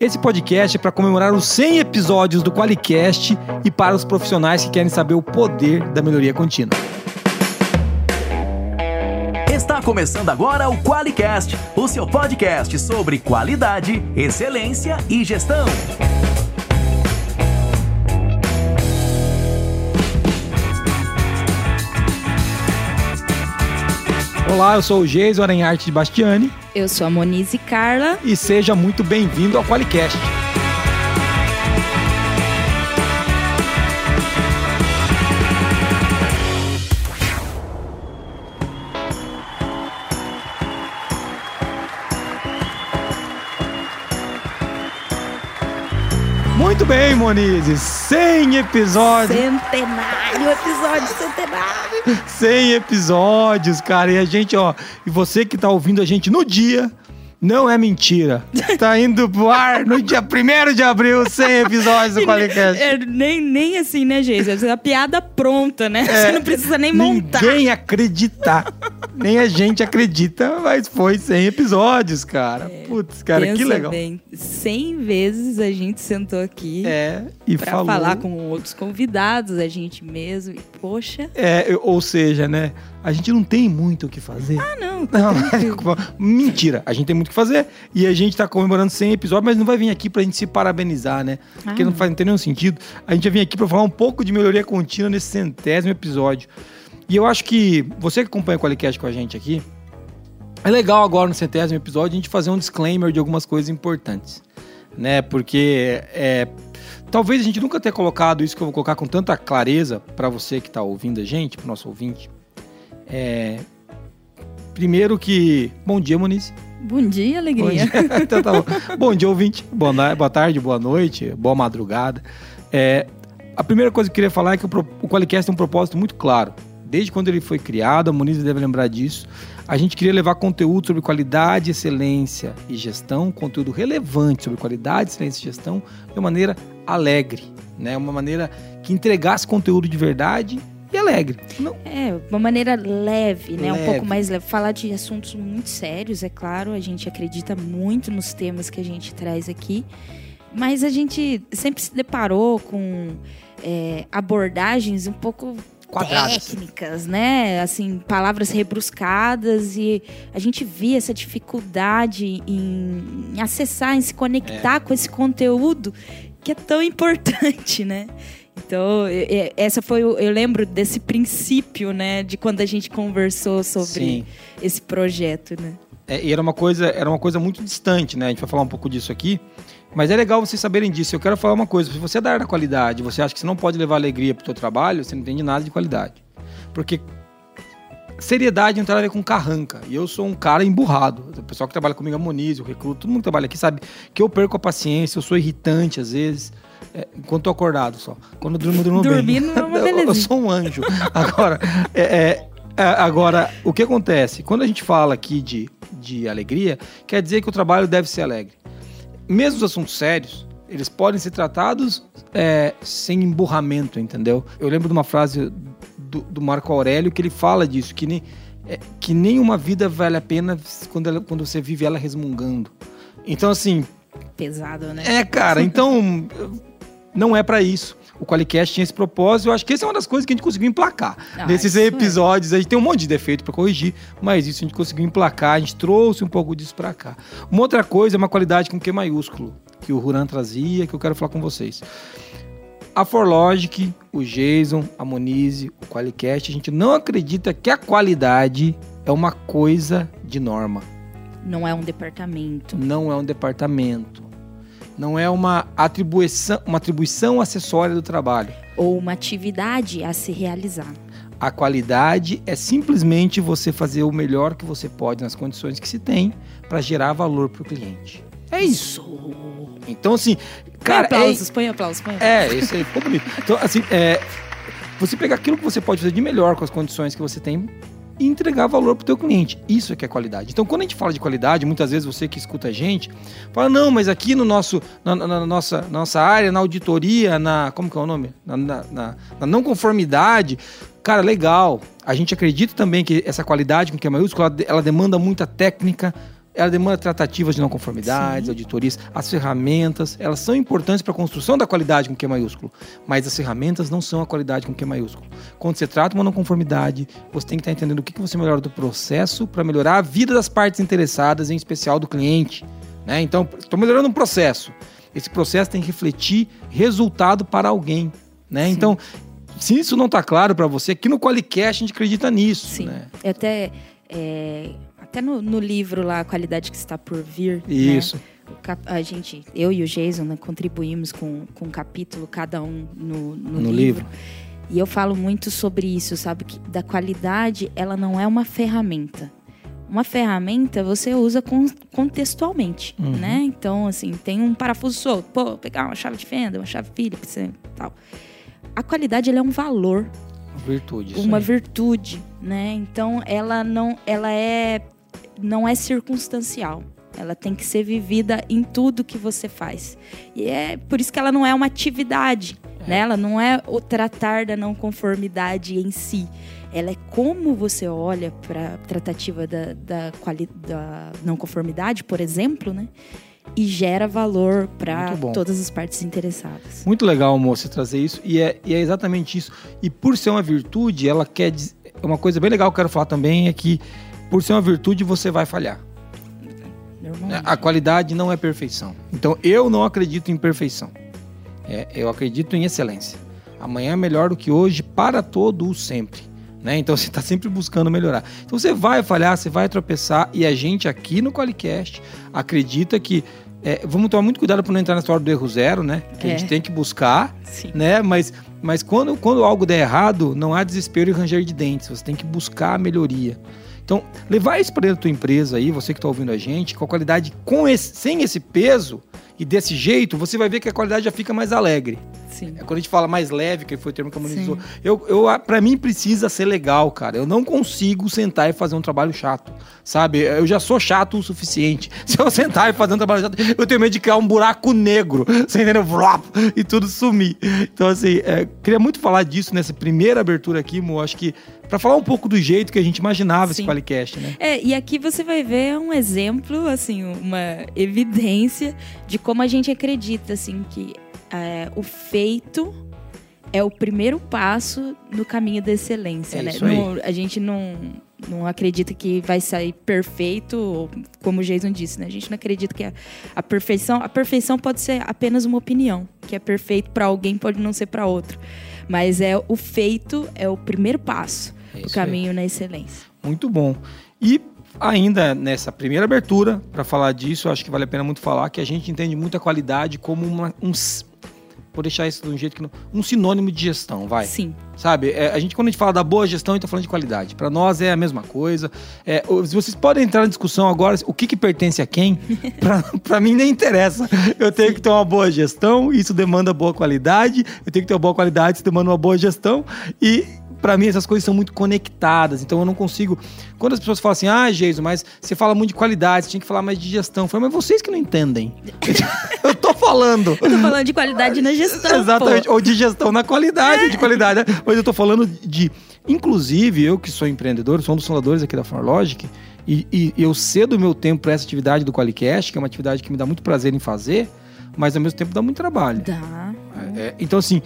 Esse podcast é para comemorar os 100 episódios do Qualicast e para os profissionais que querem saber o poder da melhoria contínua. Está começando agora o Qualicast, o seu podcast sobre qualidade, excelência e gestão. Olá, eu sou o Geis Aranharte de Bastiani Eu sou a Monize Carla. e seja muito bem-vindo ao Qualicast. Bem, Monize, 100 episódios. Centenário, episódio centenário. 100 episódios, cara. E a gente, ó, e você que tá ouvindo a gente no dia, não é mentira. Tá indo pro ar no dia 1 de abril, 100 episódios do Qualicast. É, nem, nem assim, né, gente? É a piada pronta, né? Você não precisa nem montar. Ninguém acreditar. Nem a gente acredita, mas foi 100 episódios, cara. Putz, cara, que legal. Bem, 100 vezes a gente sentou aqui É, e pra falou. falar com outros convidados, a gente mesmo. E, poxa, É, ou seja, né? A gente não tem muito o que fazer. ah, não. Não, mentira. A gente tem muito o que fazer e a gente tá comemorando 100 episódios, mas não vai vir aqui pra gente se parabenizar, né? Porque Ah, não não. faz não tem nenhum sentido. A gente vai vir aqui pra falar um pouco de melhoria contínua nesse centésimo episódio. E eu acho que você que acompanha o Qualicast com a gente aqui, é legal agora no centésimo episódio a gente fazer um disclaimer de algumas coisas importantes, né? Porque é, talvez a gente nunca tenha colocado isso que eu vou colocar com tanta clareza pra você que tá ouvindo a gente, pro nosso ouvinte. É, primeiro que bom dia, Moniz. Bom dia, Bom alegria. dia. Então tá bom. Bom dia, ouvinte. Boa, boa tarde, boa noite, boa madrugada. É, a primeira coisa que eu queria falar é que o, o Qualicast tem um propósito muito claro. Desde quando ele foi criado, a Moniz deve lembrar disso. A gente queria levar conteúdo sobre qualidade, excelência e gestão, conteúdo relevante sobre qualidade, excelência e gestão, de uma maneira alegre, né? Uma maneira que entregasse conteúdo de verdade e alegre. Não, É, uma maneira leve, né? Leve. Um pouco mais leve. Falar de assuntos muito sérios, é claro. A gente acredita muito nos temas que a gente traz aqui. Mas a gente sempre se deparou com é, abordagens um pouco Quadradas. técnicas, né? Assim, palavras rebruscadas e a gente via essa dificuldade em, em acessar, em se conectar com esse conteúdo que é tão importante, né? Então, é- é- essa foi o, eu lembro desse princípio, né, de quando a gente conversou sobre Sim. esse projeto, né? É, e era uma coisa, era uma coisa muito distante, né? A gente vai falar um pouco disso aqui. Mas é legal vocês saberem disso. Eu quero falar uma coisa. Se você é da área da qualidade, você acha que você não pode levar alegria pro seu trabalho, você não entende nada de qualidade. Porque seriedade não tem nada a ver com carranca. E eu sou um cara emburrado. O pessoal que trabalha comigo, a Moniz, o recruto, todo mundo que trabalha aqui sabe que eu perco a paciência, eu sou irritante às vezes. É, enquanto tô acordado só. Quando eu durmo, eu durmo bem. Dormindo é uma Eu- Eu sou um anjo. Agora, é, é, é, agora, o que acontece? Quando a gente fala aqui de, de alegria, quer dizer que o trabalho deve ser alegre. Mesmo os assuntos sérios, eles podem ser tratados é, sem emburramento, entendeu? Eu lembro de uma frase do, do Marco Aurélio que ele fala disso, que, nem, é, que nenhuma vida vale a pena quando, ela- quando você vive ela resmungando. Então, assim, Pesado, né? é, cara, então não é pra isso. O Qualicast tinha esse propósito. Eu acho que essa é uma das coisas que a gente conseguiu emplacar. Ah, Nesses é. episódios, a gente tem um monte de defeito pra corrigir, mas isso a gente conseguiu emplacar. A gente trouxe um pouco disso pra cá. Uma outra coisa é uma qualidade com Q maiúsculo, que o Ruran trazia, que eu quero falar com vocês. A Forlogic, o Jason, a Monize, o Qualicast, a gente não acredita que a qualidade é uma coisa de norma Não é um departamento. não é um departamento. Não é uma atribuição, uma atribuição acessória do trabalho. Ou uma atividade a se realizar. A qualidade é simplesmente você fazer o melhor que você pode nas condições que se tem para gerar valor para o cliente. É isso. Então, assim, cara, põe é, aplausos, põe aplausos, põe aplausos. é, isso aí ficou bonito. Então, assim, é, você pegar aquilo que você pode fazer de melhor com as condições que você tem e entregar valor pro teu cliente. Isso é que é qualidade. Então, quando a gente fala de qualidade, muitas vezes você que escuta a gente, fala, não, mas aqui no nosso, na, na- na nossa, nossa área, na auditoria, na, como que é o nome? Na, na- não conformidade, cara, legal. A gente acredita também que essa qualidade com que é maiúsculo, ela, ela demanda muita técnica, ela demanda tratativas de não conformidades, Sim. auditorias, as ferramentas, elas são importantes para a construção da qualidade com Q maiúsculo, mas as ferramentas não são a qualidade com Q maiúsculo. Quando você trata uma não conformidade, você tem que estar entendendo o que que você melhora do processo para melhorar a vida das partes interessadas, em especial do cliente. Né? Então, estou melhorando um processo. Esse processo tem que refletir resultado para alguém. Né? Sim. Então, se isso não está claro para você, aqui no Qualicast a gente acredita nisso. Sim. Né? Eu até, é, até no, no livro lá, A Qualidade que Está por Vir. né, Isso. cap- a gente, eu e o Jason, né, contribuímos com, com um capítulo, cada um no, no, No livro. livro. E eu falo muito sobre isso, sabe? Que da qualidade, ela não é uma ferramenta. Uma ferramenta você usa con- contextualmente, Uhum. né? Então, assim, tem um parafuso solto. Pô, pegar uma chave de fenda, uma chave Phillips e tal. A qualidade, ela é um valor Virtude. isso uma virtude, né? Então ela não, ela é não é circunstancial. Ela tem que ser vivida em tudo que você faz. E é por isso que ela não é uma atividade, né? Ela não é o tratar da não conformidade em si. Ela é como você olha para a tratativa da, da, da não conformidade, por exemplo, né? E gera valor para todas as partes interessadas. Muito legal, você trazer isso. E é, e é exatamente isso. E por ser uma virtude, ela quer dizer. Uma coisa bem legal que eu quero falar também é que, por ser uma virtude, você vai falhar. A qualidade não é perfeição. Então, eu não acredito em perfeição. É, eu acredito em excelência. Amanhã é melhor do que hoje para todo o sempre. Né? Então, você está sempre buscando melhorar. Então, você vai falhar, você vai tropeçar. E a gente aqui no Qualicast acredita que. é, vamos tomar muito cuidado para não entrar na história do erro zero, né? Que a É. gente tem que buscar Sim. né? Mas, mas quando, quando algo der errado, não há desespero e ranger de dentes. Você tem que buscar a melhoria. Então, levar isso para dentro da tua empresa aí, você que está ouvindo a gente, com a qualidade, com esse, sem esse peso e desse jeito, você vai ver que a qualidade já fica mais alegre. Sim. É quando a gente fala mais leve, que foi o termo que a Moniz usou. Eu, eu, para mim precisa ser legal, cara. Eu não consigo sentar e fazer um trabalho chato, sabe? Eu já sou chato o suficiente. Se eu sentar e fazer um trabalho chato, eu tenho medo de criar um buraco negro, você entendeu? E tudo sumir. Então, assim, é, queria muito falar disso nessa primeira abertura aqui, Mo. Acho que para falar um pouco do jeito que a gente imaginava esse Sim. Qualicast, né? É, e aqui você vai ver um exemplo, assim, uma evidência de como a gente acredita, assim, que é, o feito é o primeiro passo no caminho da excelência, É né? Não- a gente não, não acredita que vai sair perfeito, como o Jason disse, né? A gente não acredita que a, a perfeição... A perfeição pode ser apenas uma opinião, que é perfeito para alguém, pode não ser para outro. Mas é o feito é o primeiro passo É do isso aí. caminho na excelência. Muito bom. E ainda nessa primeira abertura, para falar disso, acho que vale a pena muito falar que a gente entende muito a qualidade como uma, um. Vou deixar isso de um jeito que não. Um sinônimo de gestão, vai. Sim. Sabe? É, a gente, quando a gente fala da boa gestão, a gente tá falando de qualidade. Para nós é a mesma coisa. É, vocês podem entrar na discussão agora, o que, que pertence a quem? Para mim nem interessa. Eu tenho que ter uma boa gestão, isso demanda boa qualidade. Eu tenho que ter uma boa qualidade, isso demanda uma boa gestão. E para mim essas coisas são muito conectadas. Então eu não consigo. Quando as pessoas falam assim, ah, Geiso, mas você fala muito de qualidade, você tinha que falar mais de gestão. Eu falo, mas vocês que não entendem. eu tô falando. Eu tô falando de qualidade na gestão. Exatamente, pô. ou de gestão na qualidade, de qualidade. né? Mas eu tô falando de. Inclusive, eu que sou empreendedor, sou um dos fundadores aqui da ForLogic, e, e eu cedo o meu tempo para essa atividade do Qualicast, que é uma atividade que me dá muito prazer em fazer, mas ao mesmo tempo dá muito trabalho. Dá. É, então, assim,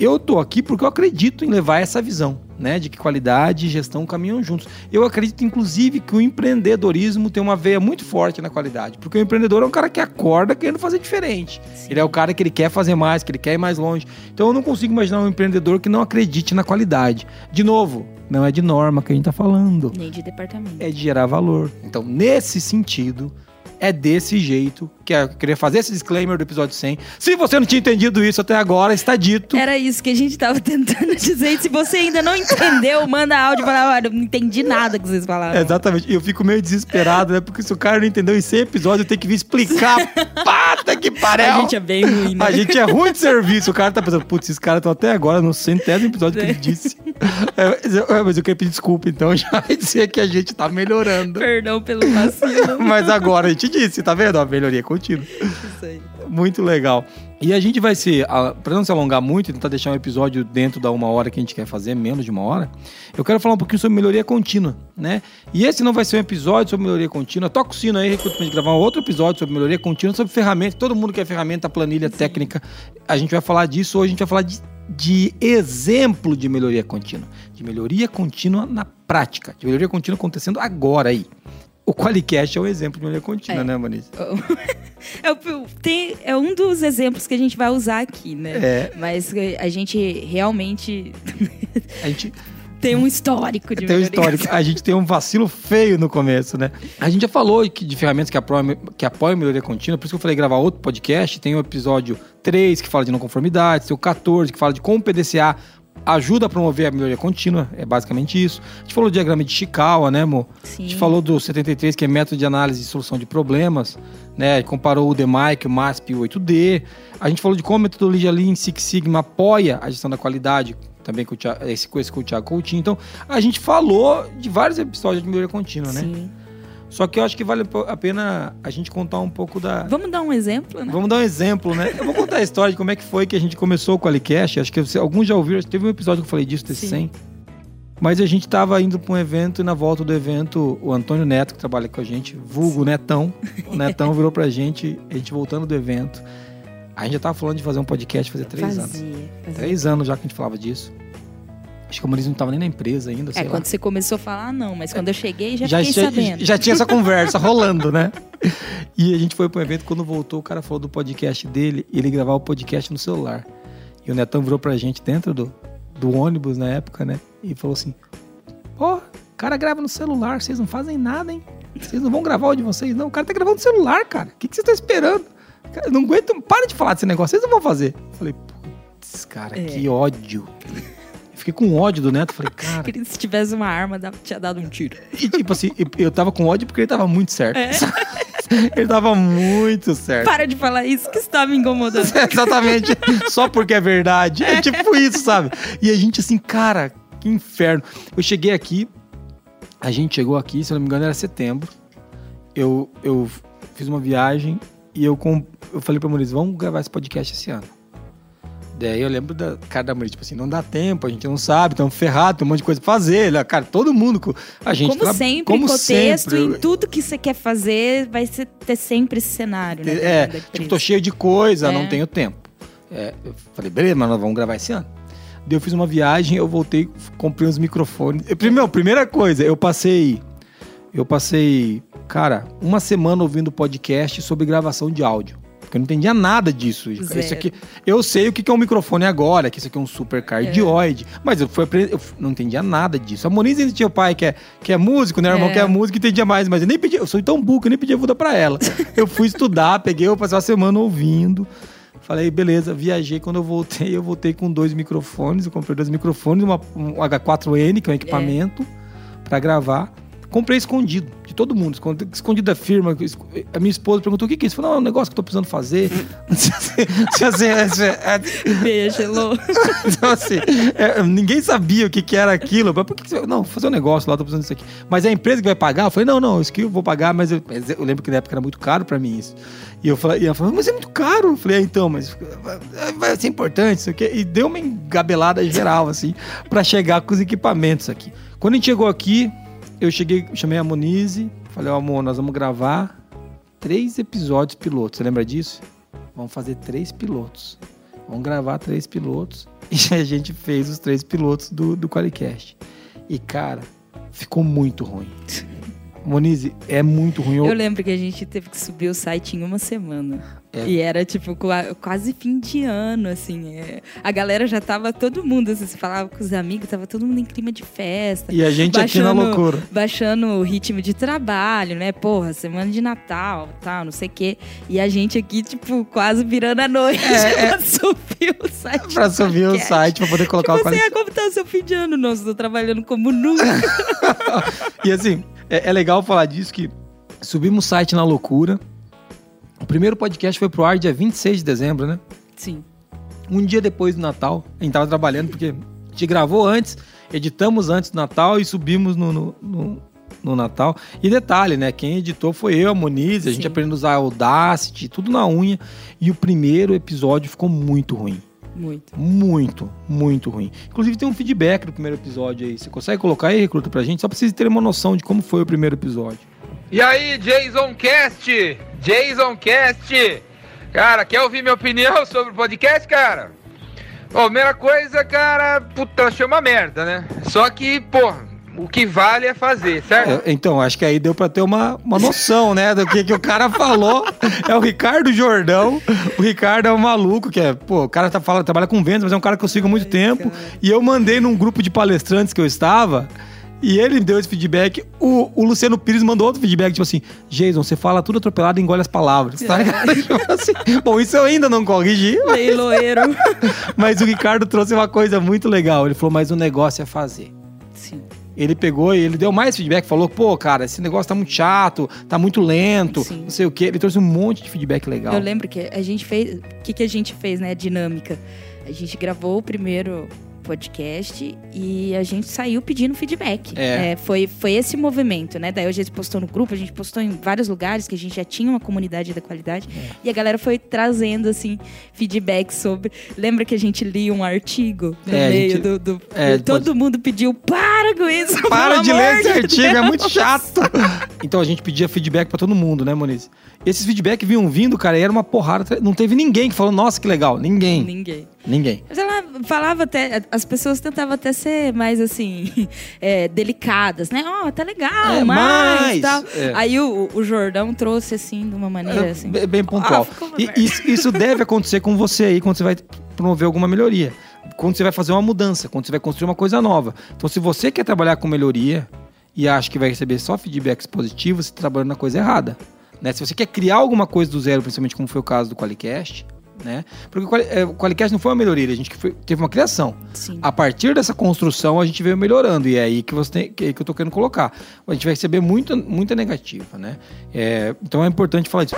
eu tô aqui porque eu acredito em levar essa visão, né? De que qualidade e gestão caminham juntos. Eu acredito, inclusive, que o empreendedorismo tem uma veia muito forte na qualidade. Porque o empreendedor é um cara que acorda querendo fazer diferente. Sim. Ele é o cara que ele quer fazer mais, que ele quer ir mais longe. Então eu não consigo imaginar um empreendedor que não acredite na qualidade. De novo, não é de norma que a gente tá falando. Nem de departamento. É de gerar valor. Então, nesse sentido, é desse jeito que eu queria fazer esse disclaimer do episódio 100. Se você não tinha entendido isso até agora, está dito. Era isso que a gente tava tentando dizer. E se você ainda não entendeu, manda áudio e fala, olha, eu não entendi nada que vocês falaram. É, exatamente. E eu fico meio desesperado, né? Porque se o cara não entendeu em 100 episódios, eu tenho que vir explicar. Pata que pariu! A gente é bem ruim, né? A gente é ruim de serviço. O cara tá pensando, putz, esses caras estão até agora no centésimo episódio que ele disse. É, mas, eu, mas eu queria pedir desculpa, então, já vai dizer que a gente tá melhorando. Perdão pelo vacilo. Mas agora a gente disse, tá vendo? A melhoria contínua. Contínua. Isso aí. Muito legal. E a gente vai ser, para não se alongar muito tentar deixar um episódio dentro da uma hora que a gente quer fazer, menos de uma hora, eu quero falar um pouquinho sobre melhoria contínua, né? E esse não vai ser um episódio sobre melhoria contínua. Toca o sino aí, recruta pra gente gravar um outro episódio sobre melhoria contínua, sobre ferramenta. Todo mundo quer ferramenta, planilha, técnica. A gente vai falar disso hoje, a gente vai falar de, de exemplo de melhoria contínua. De melhoria contínua na prática. De melhoria contínua acontecendo agora aí. O Qualicast é um exemplo de melhoria contínua, É. né, Manice? É, é um dos exemplos que a gente vai usar aqui, né? É. Mas eh, a gente realmente A gente tem um histórico de tem um melhoria. histórico. A gente tem um vacilo feio no começo, né? A gente já falou de ferramentas que apoiam, que apoiam melhoria contínua, por isso que eu falei gravar outro podcast. Tem o episódio 3, que fala de não conformidades, tem o 14, que fala de como o PDCA ajuda a promover a melhoria contínua, é basicamente isso. A gente falou do diagrama de Chikawa, né, amor? Sim. A gente falou do 73, que é método de análise e solução de problemas, né? Comparou o DMAIC, o MASP e o 8D. A gente falou de como a metodologia Lean Six Sigma apoia a gestão da qualidade, também com, o Thiago, esse, com esse com o Thiago Coutinho. Então, a gente falou de vários episódios de melhoria contínua, né? Sim. Só que eu acho que vale a pena a gente contar um pouco da... Vamos dar um exemplo, né? Vamos dar um exemplo, né? Eu vou contar a história de como é que foi que a gente começou com o Alicast. Acho que alguns já ouviram, teve um episódio que eu falei disso, desse Sim. 100. Mas a gente tava indo para um evento e na volta do evento, o Antônio Neto, que trabalha com a gente, vulgo Netão, o Netão virou pra gente, a gente voltando do evento. A gente já tava falando de fazer um podcast fazia três anos. Fazia, fazia. Três anos já que a gente falava disso. Acho que a Maurício não tava nem na empresa ainda, É, lá. quando você começou a falar, não, mas quando eu cheguei já, já, fiquei sabendo. já tinha essa conversa rolando, né? E a gente foi pro evento, quando voltou, o cara falou do podcast dele, e ele gravava o podcast no celular. E o Netão virou pra gente dentro do, do ônibus na época, né? E falou assim: Pô, o cara grava no celular, vocês não fazem nada, hein? Vocês não vão gravar o de vocês, não. O cara tá gravando no celular, cara. O que, que vocês estão esperando? Cara, não aguento, para de falar desse negócio, vocês não vão fazer. Eu falei, putz, cara, É. que ódio. Fiquei com ódio do Neto, falei, cara. Se tivesse uma arma, dava- tinha dado um tiro. E tipo assim, eu- tava com ódio porque ele tava muito certo. É. ele tava muito certo. Para de falar isso que está me incomodando. Exatamente. Só porque é verdade. É tipo isso, sabe? E a gente assim, cara, que inferno. Eu cheguei aqui, a gente chegou aqui, se eu não me engano, era setembro. Eu, eu fiz uma viagem e eu, com, eu falei pra Maurício, vamos gravar esse podcast esse ano. Daí eu lembro da cara da tipo assim, não dá tempo, a gente não sabe, estamos ferrados, tem um monte de coisa pra fazer. Ele, Cara, todo mundo, a gente... como tra- sempre, como contexto, sempre, em tudo que você quer fazer, vai ter sempre esse cenário, né? É, da tipo, tô cheio de coisa, É. não tenho tempo. É, eu falei, beleza, mas nós vamos gravar esse ano. Daí eu fiz uma viagem, eu voltei, comprei uns microfones. Primeiro, primeira coisa, eu passei. Eu passei, cara, uma semana ouvindo podcast sobre gravação de áudio. Porque eu não entendia nada disso. Isso Zero. aqui, eu sei o que é um microfone agora, que isso aqui é um super cardioide. Mas eu, fui, eu não entendia nada disso. A Moniz tinha o pai que é, que é músico, né? O irmão É. que é músico, entendia mais. Mas eu nem pedi, eu sou tão burro que eu nem pedi ajuda pra ela. eu fui estudar, peguei, eu passei uma semana ouvindo. Falei, beleza, viajei. Quando eu voltei, eu voltei com dois microfones. Eu comprei dois microfones, uma, um H4N, que é um equipamento, pra gravar. Comprei escondido, de todo mundo, escondido, da firma. A minha esposa perguntou: o que, que é isso? Eu falei, não, é um negócio que eu tô precisando fazer. Beijo, Elô. então, assim, é, ninguém sabia o que, que era aquilo. Mas por que que você... Não, vou fazer um negócio lá, tô precisando disso aqui. Mas é a empresa que vai pagar? Eu falei, não, não, isso que eu vou pagar, mas eu, mas eu lembro que na época era muito caro pra mim isso. E eu falei, e ela falou, mas é muito caro. Eu falei, é, então, mas vai- ser importante isso aqui. E deu uma engabelada geral, assim, pra chegar com os equipamentos aqui. Quando a gente chegou aqui, eu cheguei, chamei a Monize, falei, ó, amor, nós vamos gravar três episódios pilotos. Você lembra disso? Vamos fazer três pilotos. Vamos gravar três pilotos. E a gente fez os três pilotos do, do Qualicast. E, cara, ficou muito ruim. Monize, é muito ruim. Eu- Eu lembro que a gente teve que subir o site em uma semana. É. E era, tipo, qua- quase fim de ano, assim. é. A galera já tava, todo mundo, assim, você falava com os amigos, tava todo mundo em clima de festa. E a gente aqui na baixando- loucura. Baixando o ritmo de trabalho, né? Porra, semana de Natal, tal, não sei o quê. E a gente aqui, tipo, quase virando a noite É, pra subir o site. Pra subir o site, pra poder colocar Tipo o assim, Qualicast. ah, como tá o seu fim de ano? Nossa, tô trabalhando como nunca. E assim, é, é legal falar disso que subimos o site na loucura. O primeiro podcast foi pro ar dia 26 de dezembro, né? Sim. um dia depois do Natal. A gente tava trabalhando porque a gente gravou antes, editamos antes do Natal e subimos no, no, no- no Natal. E detalhe, né? Quem editou foi eu, a Moniz. A gente aprendeu a usar Audacity, tudo na unha. E o primeiro episódio ficou muito ruim. Muito. Muito, muito ruim. Inclusive tem um feedback do primeiro episódio aí. Você consegue colocar aí, recruta, pra gente? Só pra vocês terem uma noção de como foi o primeiro episódio. E aí, Jason Cast? Jason Cast? Cara, quer ouvir minha opinião sobre o podcast, cara? Bom, primeira coisa, cara, puta, achei uma merda, né? Só que, pô, o que vale é fazer, certo? É, Então, acho que aí deu pra ter uma, uma noção, né, do que, que o cara falou. É o Ricardo Jordão. O Ricardo é um maluco, que é, pô, o cara tá falando, trabalha com vendas, mas é um cara que eu sigo há muito tempo. E eu mandei num grupo de palestrantes que eu estava. E ele deu esse feedback. O, o Luciano Pires mandou outro feedback, tipo assim: Jason, você fala tudo atropelado e engole as palavras. Tá ligado? Tipo assim, bom, isso eu ainda não corrigi, Leiloeiro. mas o Ricardo trouxe uma coisa muito legal. Ele falou: mas o negócio é fazer. Sim. Ele pegou e ele deu mais feedback, falou, pô, cara, esse negócio tá muito chato, tá muito lento, Sim. não sei o quê. Ele trouxe um monte de feedback legal. Eu lembro que a gente fez. O que, que a gente fez, né? Dinâmica. A gente gravou o primeiro podcast e a gente saiu pedindo feedback. É. foi, foi esse movimento, né? Daí a gente postou no grupo, a gente postou em vários lugares que a gente já tinha uma comunidade da qualidade. É. E a galera foi trazendo, assim, feedback sobre. Lembra que a gente lia um artigo no É, meio gente- do. do- é, todo mundo pediu: para com isso! Para de ler esse de artigo, é Deus." muito chato. então a gente pedia feedback pra todo mundo, né, Moniz? Esses feedback vinham vindo, cara, e era uma porrada. Não teve ninguém que falou, nossa, que legal. Ninguém. Ninguém. Ninguém. Mas ela falava até, as pessoas tentavam até ser mais assim, é, delicadas, né? Ó, tá legal, É, mais, mais, tal. é. Aí o, o Jordão trouxe assim, de uma maneira É, assim. bem- bem pontual. Ah, ficou uma E isso, isso deve acontecer com você aí quando você vai promover alguma melhoria. Quando você vai fazer uma mudança, quando você vai construir uma coisa nova. Então, se você quer trabalhar com melhoria e acha que vai receber só feedbacks positivos, você está trabalhando na coisa errada. Né? Se você quer criar alguma coisa do zero, principalmente como foi o caso do Qualicast, né? Porque o é, o Qualicast não foi uma melhoria, a gente foi- teve uma criação. Sim. A partir dessa construção, a gente veio melhorando. E é aí que, você tem, que, que eu tô querendo colocar. A gente vai receber muita, muita negativa, né? É, então é importante falar disso.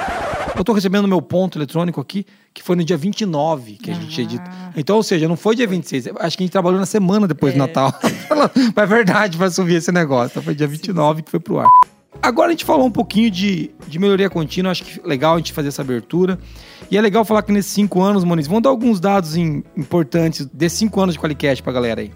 Eu tô recebendo meu ponto eletrônico aqui, que foi no dia 29 que a gente Ah. edita. Então, ou seja, não foi dia 26. Acho que a gente trabalhou na semana depois É. do Natal. Mas é verdade, vai subir esse negócio. Então foi dia 29 que foi pro ar. Agora a gente falou um pouquinho de, de melhoria contínua, acho que legal a gente fazer essa abertura. E é legal falar que nesses cinco anos, Moniz, vamos dar alguns dados im- importantes desses cinco anos de Qualicast pra galera aí.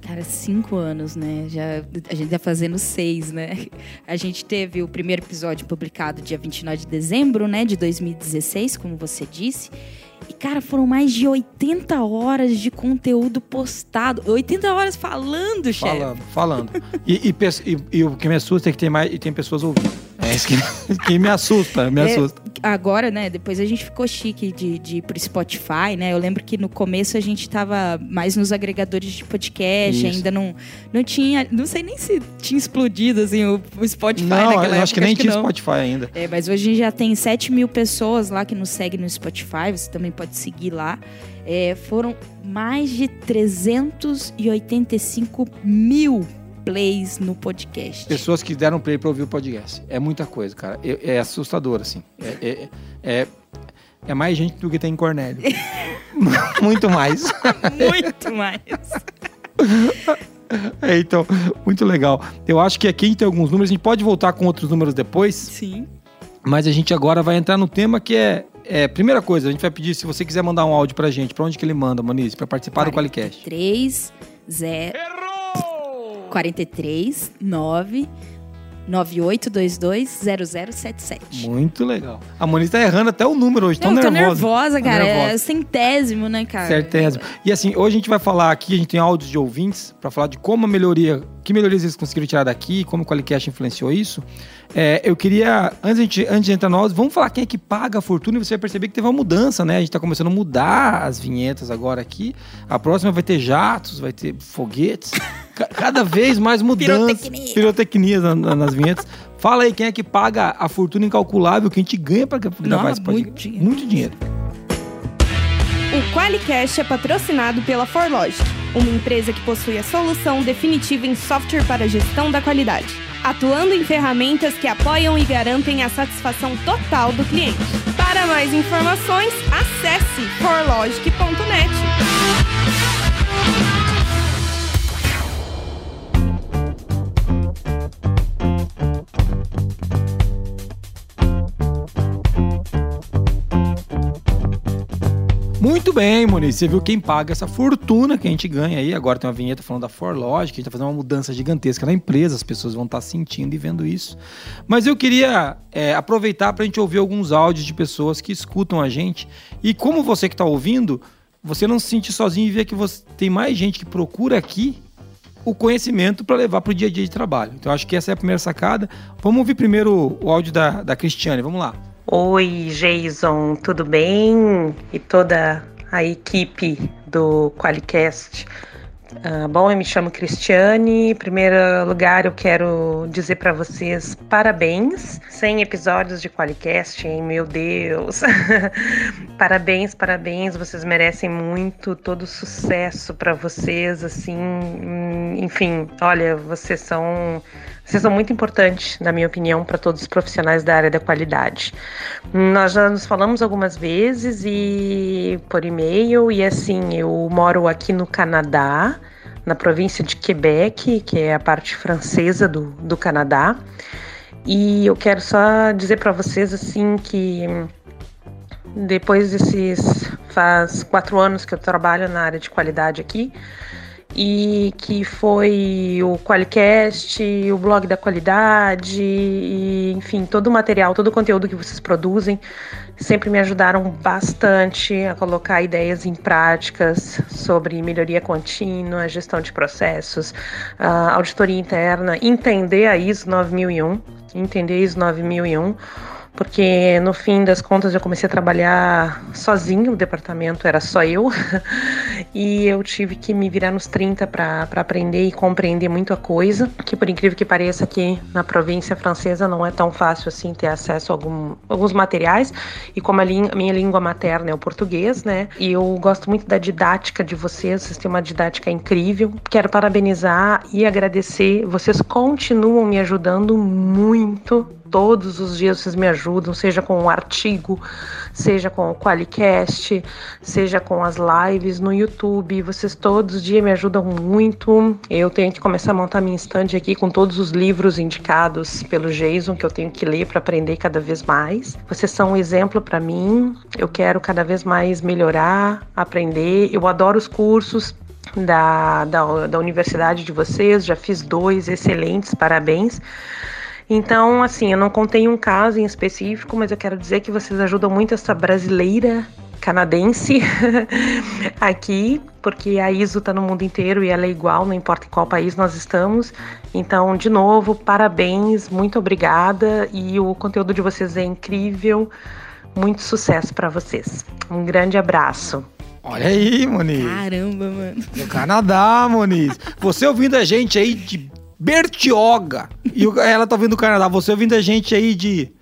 Cara, cinco anos, né? Já, a gente tá fazendo seis, né? A gente teve o primeiro episódio publicado dia 29 de dezembro, né? De 2016, como você disse. E, cara, foram mais de 80 horas de conteúdo postado. 80 horas falando, chefe. Falando, falando. E, e, e- e o que me assusta é que tem, mais, e tem pessoas ouvindo. É isso que, que me assusta, me É, assusta. agora, né, depois a gente ficou chique de, de ir pro Spotify, né? Eu lembro que no começo a gente tava mais nos agregadores de podcast, Isso. ainda não, não tinha. Não sei nem se tinha explodido assim, o, o Spotify Não, naquela eu acho que época, nem tinha não. Spotify ainda. É, mas hoje a gente já tem 7 mil pessoas lá que nos seguem no Spotify, você também pode seguir lá. É, foram mais de 385 mil plays no podcast. Pessoas que deram play pra ouvir o podcast. É muita coisa, cara. É, é assustador, assim. É, é, é, é mais gente do que tem em Cornélio. Muito mais. Muito mais. É, então, muito legal. Eu acho que aqui tem alguns números, a gente pode voltar com outros números depois, Sim. mas a gente agora vai entrar no tema que é. é, primeira coisa, a gente vai pedir, se você quiser mandar um áudio pra gente, pra onde que ele manda, Manice, pra participar do Qualicast. 3, 0. 43 9 98220077. Muito legal. A Moniz tá errando até o número hoje, tão Eu tô nervosa. nervosa, Tá cara. nervosa. É centésimo, né, cara? Certésimo. E assim, hoje a gente vai falar aqui, a gente tem áudios de ouvintes pra falar de como a melhoria, que melhorias eles conseguiram tirar daqui, como o Qualicast influenciou isso. É, eu queria, antes de, antes de entrar nós, vamos falar quem é que paga a fortuna e você vai perceber que teve uma mudança, né? A gente tá começando a mudar as vinhetas agora aqui. A próxima vai ter jatos, vai ter foguetes. Ca- Cada vez mais mudanças. Pirotecnia. Pirotecnias na- na- nas vinhetas. Fala aí quem é que paga a fortuna incalculável que a gente ganha pra gravar Não, esse podcast. muito dinheiro. Muito dinheiro. O Qualicast é patrocinado pela Forlogic, uma empresa que possui a solução definitiva em software para gestão da qualidade, atuando em ferramentas que apoiam e garantem a satisfação total do cliente. Para mais informações, acesse forlogic.net. Muito bem, Moniz. Você viu quem paga essa fortuna que a gente ganha aí. Agora tem uma vinheta falando da Forlogic, a gente tá fazendo uma mudança gigantesca na empresa, as pessoas vão estar tá sentindo e vendo isso. Mas eu queria é, aproveitar para a gente ouvir alguns áudios de pessoas que escutam a gente. E como você que está ouvindo, você não se sente sozinho e vê que você, tem mais gente que procura aqui o conhecimento para levar para o dia a dia de trabalho. Então acho que essa é a primeira sacada. Vamos ouvir primeiro o áudio da, da Cristiane. Vamos lá. Oi, Jason, tudo bem? E toda a equipe do Qualicast. Uh, bom, eu me chamo Cristiane. Em primeiro lugar, eu quero dizer para vocês parabéns. 100 episódios de Qualicast, hein? Meu Deus! parabéns, parabéns. Vocês merecem muito. Todo sucesso para vocês. Assim, hum, enfim, olha, vocês são vocês são muito importantes, na minha opinião, para todos os profissionais da área da qualidade. Nós já nos falamos algumas vezes e por e-mail, e assim, eu moro aqui no Canadá, na província de Quebec, que é a parte francesa do, do Canadá. E eu quero só dizer para vocês assim que depois desses faz quatro anos que eu trabalho na área de qualidade aqui, e que foi o Qualicast, o blog da qualidade, e, enfim, todo o material, todo o conteúdo que vocês produzem sempre me ajudaram bastante a colocar ideias em práticas sobre melhoria contínua, gestão de processos, auditoria interna, entender a ISO 9001, entender a ISO 9001 porque no fim das contas eu comecei a trabalhar sozinho, o departamento era só eu, e eu tive que me virar nos 30 para aprender e compreender muita coisa, que por incrível que pareça aqui na província francesa não é tão fácil assim ter acesso a algum, alguns materiais, e como a, minha língua materna é o português, né, e eu gosto muito da didática de vocês, vocês têm uma didática incrível, quero parabenizar e agradecer, vocês continuam me ajudando muito todos os dias vocês me ajudam, seja com um artigo, seja com o Qualicast, seja com as lives no YouTube. Vocês todos os dias me ajudam muito. Eu tenho que começar a montar minha estande aqui com todos os livros indicados pelo Jason que eu tenho que ler para aprender cada vez mais. Vocês são um exemplo para mim. Eu quero cada vez mais melhorar, aprender. Eu adoro os cursos, da, da, da universidade de vocês, já fiz dois excelentes, parabéns. Então, assim, eu não contei um caso em específico, mas eu quero dizer que vocês ajudam muito essa brasileira canadense aqui, porque a ISO está no mundo inteiro e ela é igual, não importa em qual país nós estamos. Então, de novo, parabéns, muito obrigada e o conteúdo de vocês é incrível. Muito sucesso para vocês. Um grande abraço. Olha aí, Moniz. Caramba, mano. No Canadá, Moniz. Você ouvindo a gente aí de Bertioga. E ela tá ouvindo o Canadá. Você ouvindo a gente aí de,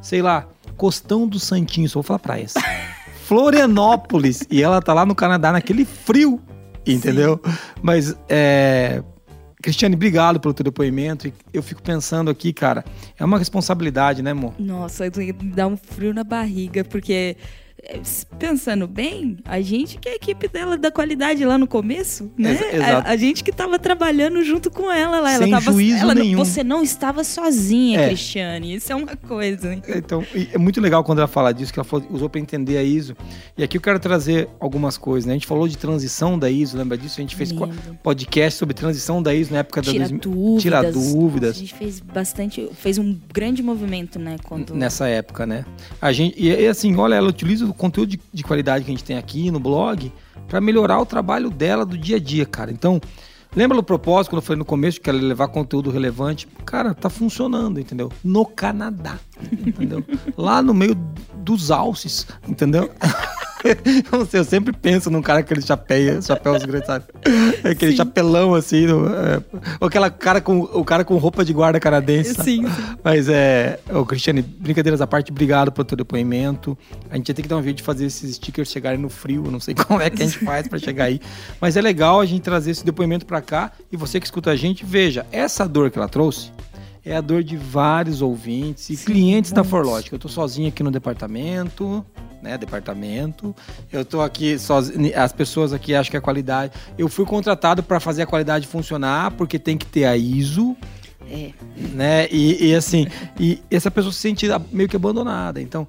sei lá, Costão do Santinho, só vou falar praias. Florianópolis. E ela tá lá no Canadá, naquele frio, entendeu? Sim. Mas, é... Cristiane, obrigado pelo teu depoimento. Eu fico pensando aqui, cara, é uma responsabilidade, né, amor? Nossa, dá um frio na barriga, porque pensando bem, a gente que é a equipe dela da qualidade lá no começo, né? A, a, gente que estava trabalhando junto com ela lá. Sem ela tava, juízo ela, nenhum. Você não estava sozinha, é. Cristiane. Isso é uma coisa. Então, é muito legal quando ela fala disso, que ela usou para entender a ISO. E aqui eu quero trazer algumas coisas, né? A gente falou de transição da ISO, lembra disso? A gente fez Lindo. podcast sobre transição da ISO na época Tira da... Dúvidas. Tira dúvidas. a gente fez bastante, fez um grande movimento, né? Quando... Nessa época, né? A gente, e, e assim, olha, ela utiliza o conteúdo de, de qualidade que a gente tem aqui no blog para melhorar o trabalho dela do dia a dia, cara. Então, lembra do propósito quando eu falei no começo que ela levar conteúdo relevante? Cara, tá funcionando, entendeu? No Canadá, entendeu? Lá no meio dos alces, entendeu? não sei, eu sempre penso num cara com aquele chapéu, grandes, sabe? Aquele sim. chapelão assim, no, é, ou aquela cara com, o cara com roupa de guarda canadense. Sim, sim. Mas é, ô Cristiane, brincadeiras à parte, obrigado pelo teu depoimento. A gente ia ter que dar um vídeo de fazer esses stickers chegarem no frio, não sei como é que a gente faz para chegar aí. Mas é legal a gente trazer esse depoimento para cá e você que escuta a gente, veja, essa dor que ela trouxe, é a dor de vários ouvintes e Sim, clientes da Forlogic. Eu tô sozinho aqui no departamento, né, departamento. Eu tô aqui sozinho, as pessoas aqui acham que é qualidade. Eu fui contratado para fazer a qualidade funcionar porque tem que ter a ISO. É. Né? E, e assim, e essa pessoa se sente meio que abandonada. Então,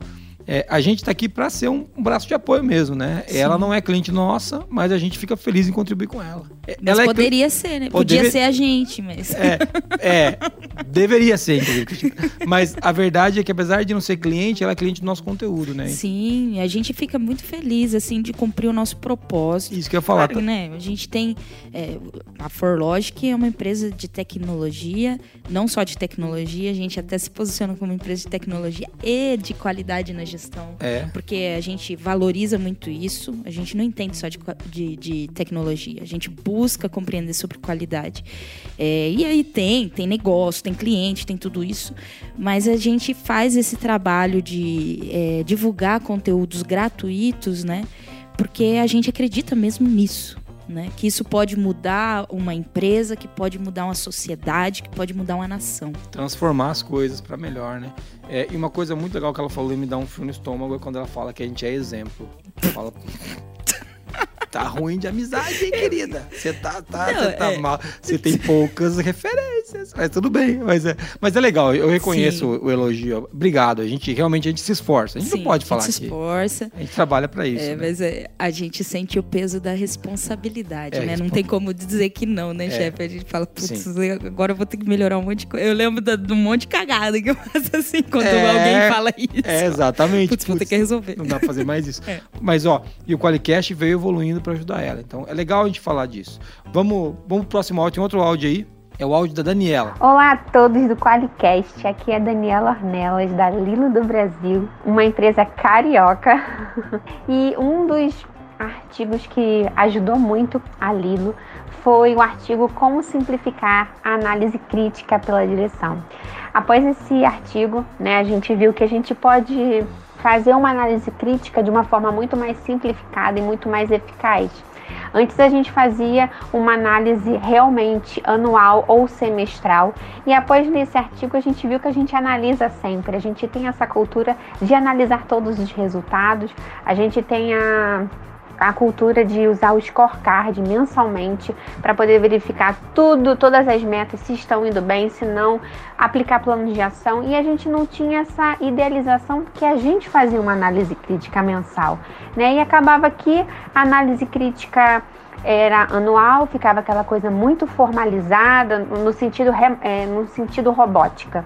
É, a gente está aqui para ser um, um braço de apoio mesmo, né? Ela não é cliente nossa, mas a gente fica feliz em contribuir com ela. É, Mas ela é poderia ser, né? Podia ser a gente, mas. É, é, deveria ser, inclusive. Mas a verdade é que, apesar de não ser cliente, ela é cliente do nosso conteúdo, né? Sim, a gente fica muito feliz, assim, de cumprir o nosso propósito. Isso que eu ia falar. Claro, né? A gente tem é, a Forlogic é uma empresa de tecnologia, não só de tecnologia, a gente até se posiciona como empresa de tecnologia e de qualidade na gestão. É. Porque a gente valoriza muito isso, a gente não entende só de, de, de tecnologia, a gente busca compreender sobre qualidade. É, e aí tem, tem negócio, tem cliente, tem tudo isso, mas a gente faz esse trabalho de é, divulgar conteúdos gratuitos, né? Porque a gente acredita mesmo nisso. Né? Que isso pode mudar uma empresa, que pode mudar uma sociedade, que pode mudar uma nação. transformar as coisas para melhor, né? É, e uma coisa muito legal que ela falou e me dá um frio no estômago é quando ela fala que a gente é exemplo. Fala. Tá ruim de amizade, hein, querida? Você tá, tá, Não, você tá é- mal. Você tem poucas referências, mas tudo bem. Mas é, mas é legal, eu reconheço Sim. o, elogio. Obrigado, a gente realmente a gente se esforça. A gente Sim, não pode a falar gente se esforça. A gente trabalha para isso. É, né? mas é, a gente sente o peso da responsabilidade, É, né? Não respon- tem como dizer que não, né, É. chefe? A gente fala, putz, agora eu vou ter que melhorar um monte de coisa. Eu lembro de um monte de cagada que eu faço assim quando É, alguém fala isso. É, exatamente. Putz, vou ter Putz, que resolver. Não dá pra fazer mais isso. Mas, ó, e o Qualicast veio evoluindo pra ajudar ela. Então, é legal a gente falar disso. Vamos, vamos pro próximo áudio. Tem outro áudio aí. É o áudio da Daniela. Olá a todos do Qualicast, aqui é a Daniela Ornelas, da Lilo do Brasil, uma empresa carioca. E um dos artigos que ajudou muito a Lilo foi o artigo Como Simplificar a Análise Crítica pela Direção. Após esse artigo, né, a gente viu que a gente pode fazer uma análise crítica de uma forma muito mais simplificada e muito mais eficaz. Antes a gente fazia uma análise realmente anual ou semestral, e após ler esse artigo a gente viu que a gente analisa sempre. A gente tem essa cultura de analisar todos os resultados, a gente tem a a cultura de usar o scorecard mensalmente para poder verificar tudo, todas as metas, se estão indo bem, se não, aplicar planos de ação. E a gente não tinha essa idealização que a gente fazia uma análise crítica mensal, né? E acabava que a análise crítica era anual, ficava aquela coisa muito formalizada, no sentido, é, no sentido robótica.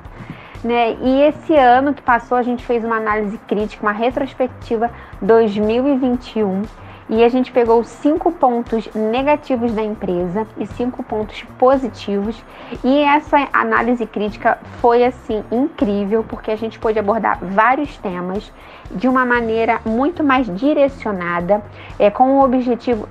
Né? E esse ano que passou, a gente fez uma análise crítica, uma retrospectiva 2021, e a gente pegou cinco pontos negativos da empresa e cinco pontos positivos. E essa análise crítica foi assim incrível, porque a gente pôde abordar vários temas de uma maneira muito mais direcionada, é, com o objetivo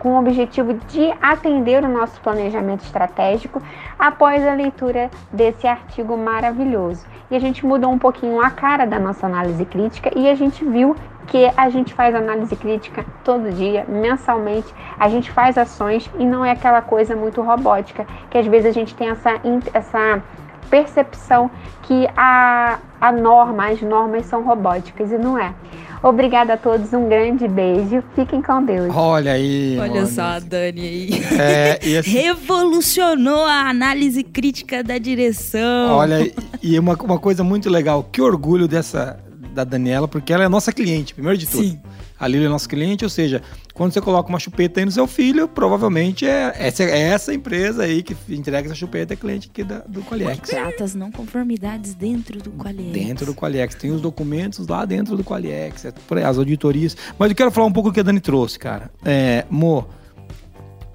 com o objetivo de atender o nosso planejamento estratégico após a leitura desse artigo maravilhoso. E a gente mudou um pouquinho a cara da nossa análise crítica e a gente viu que a gente faz análise crítica todo dia, mensalmente, a gente faz ações e não é aquela coisa muito robótica, que às vezes a gente tem essa, essa percepção que a, a norma, as normas são robóticas e não é. Obrigada a todos, um grande beijo, fiquem com Deus. Olha aí. Olha mano. só a Dani aí. É, e assim, Revolucionou a análise crítica da direção. olha, e uma, uma coisa muito legal. Que orgulho dessa da Daniela, porque ela é nossa cliente, primeiro de tudo. Sim. A Lili é nosso cliente, ou seja, quando você coloca uma chupeta aí no seu filho, provavelmente é essa, é essa empresa aí que entrega essa chupeta é cliente aqui da, do Qualiex. Trata as não conformidades dentro do Qualiex. Dentro do Qualiex. Tem os documentos lá dentro do Qualiex, é as auditorias. Mas eu quero falar um pouco do que a Dani trouxe, cara. É, Mo,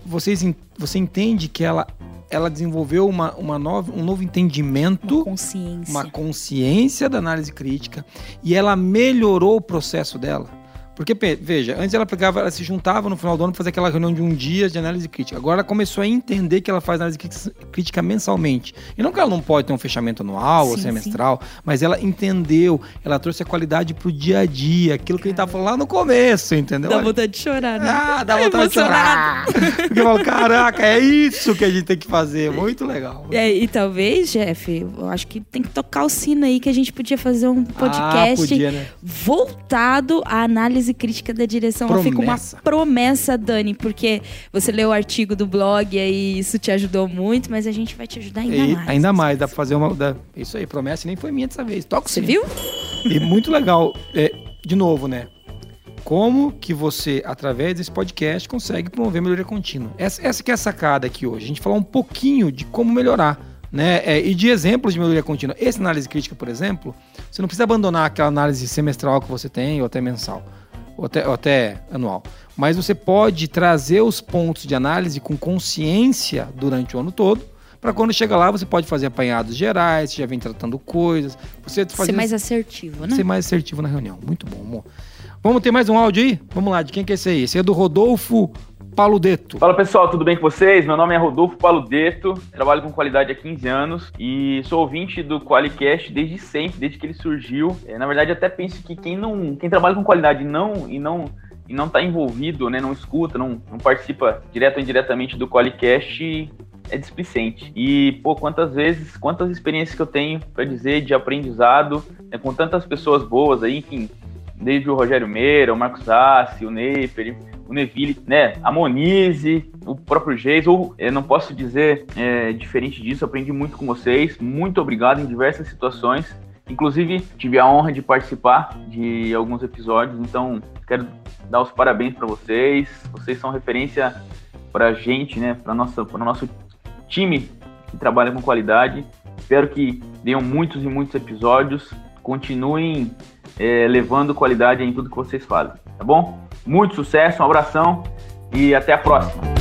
vocês, você entende que ela, ela desenvolveu uma, uma nova, um novo entendimento, Uma consciência. uma consciência da análise crítica e ela melhorou o processo dela. Porque, veja, antes ela pegava, ela se juntava no final do ano para fazer aquela reunião de um dia de análise crítica. Agora ela começou a entender que ela faz análise crítica mensalmente. E não que ela não pode ter um fechamento anual ou Sim, semestral, mas ela entendeu, ela trouxe a qualidade pro dia a dia, aquilo que a gente tava falando lá no começo, entendeu? Dá vontade de chorar, né? ah, dá vontade de chorar. Porque eu falo, caraca, é isso que a gente tem que fazer. Muito legal. É, e talvez, Jeff, eu acho que tem que tocar o sino aí que a gente podia fazer um podcast Ah, podia, né? voltado à análise crítica da direção. Fica uma Promessa. promessa, Dani, porque você leu o artigo do blog e isso te ajudou muito, mas a gente vai te ajudar ainda E mais. ainda mais, dá pra fazer uma. dá- isso aí, promessa nem foi minha dessa vez. Toca Você viu? E muito legal. É, de novo, né? Como que você, através desse podcast, consegue promover melhoria contínua? Essa, essa que é a sacada aqui hoje. A gente falar um pouquinho de como melhorar, né? É, e de exemplos de melhoria contínua. Essa análise crítica, por exemplo, você não precisa abandonar aquela análise semestral que você tem, ou até mensal, ou até, ou até anual. Mas você pode trazer os pontos de análise com consciência durante o ano todo para quando chega lá você pode fazer apanhados gerais, você já vem tratando coisas. Você Ser mais assertivo, né? Ser mais assertivo na reunião. Muito bom, amor. Vamos ter mais um áudio aí? Vamos lá, de quem que é esse aí? Esse é do Rodolfo Paludeto. Fala pessoal, tudo bem com vocês? Meu nome é Rodolfo Paludeto, trabalho com qualidade há 15 anos e sou ouvinte do Qualicast desde sempre, desde que ele surgiu. É, na verdade, até penso que quem não, quem trabalha com qualidade não e não e não está envolvido, né, não escuta, não, não participa direto ou indiretamente do Qualicast é displicente. E, pô, quantas vezes, quantas experiências que eu tenho para dizer de aprendizado, né, com tantas pessoas boas aí, enfim, desde o Rogério Meira, o Marcos Assi, o Neiper, o Neville, né, a Monize, o próprio Geis, ou não posso dizer é, diferente disso, aprendi muito com vocês, muito obrigado em diversas situações, inclusive tive a honra de participar de alguns episódios, então quero dar os parabéns para vocês, vocês são referência para a gente, né, para para nosso time que trabalha com qualidade. Espero que tenham muitos e muitos episódios. Continuem é, levando qualidade em tudo que vocês fazem, tá bom? Muito sucesso, um abração e até a próxima.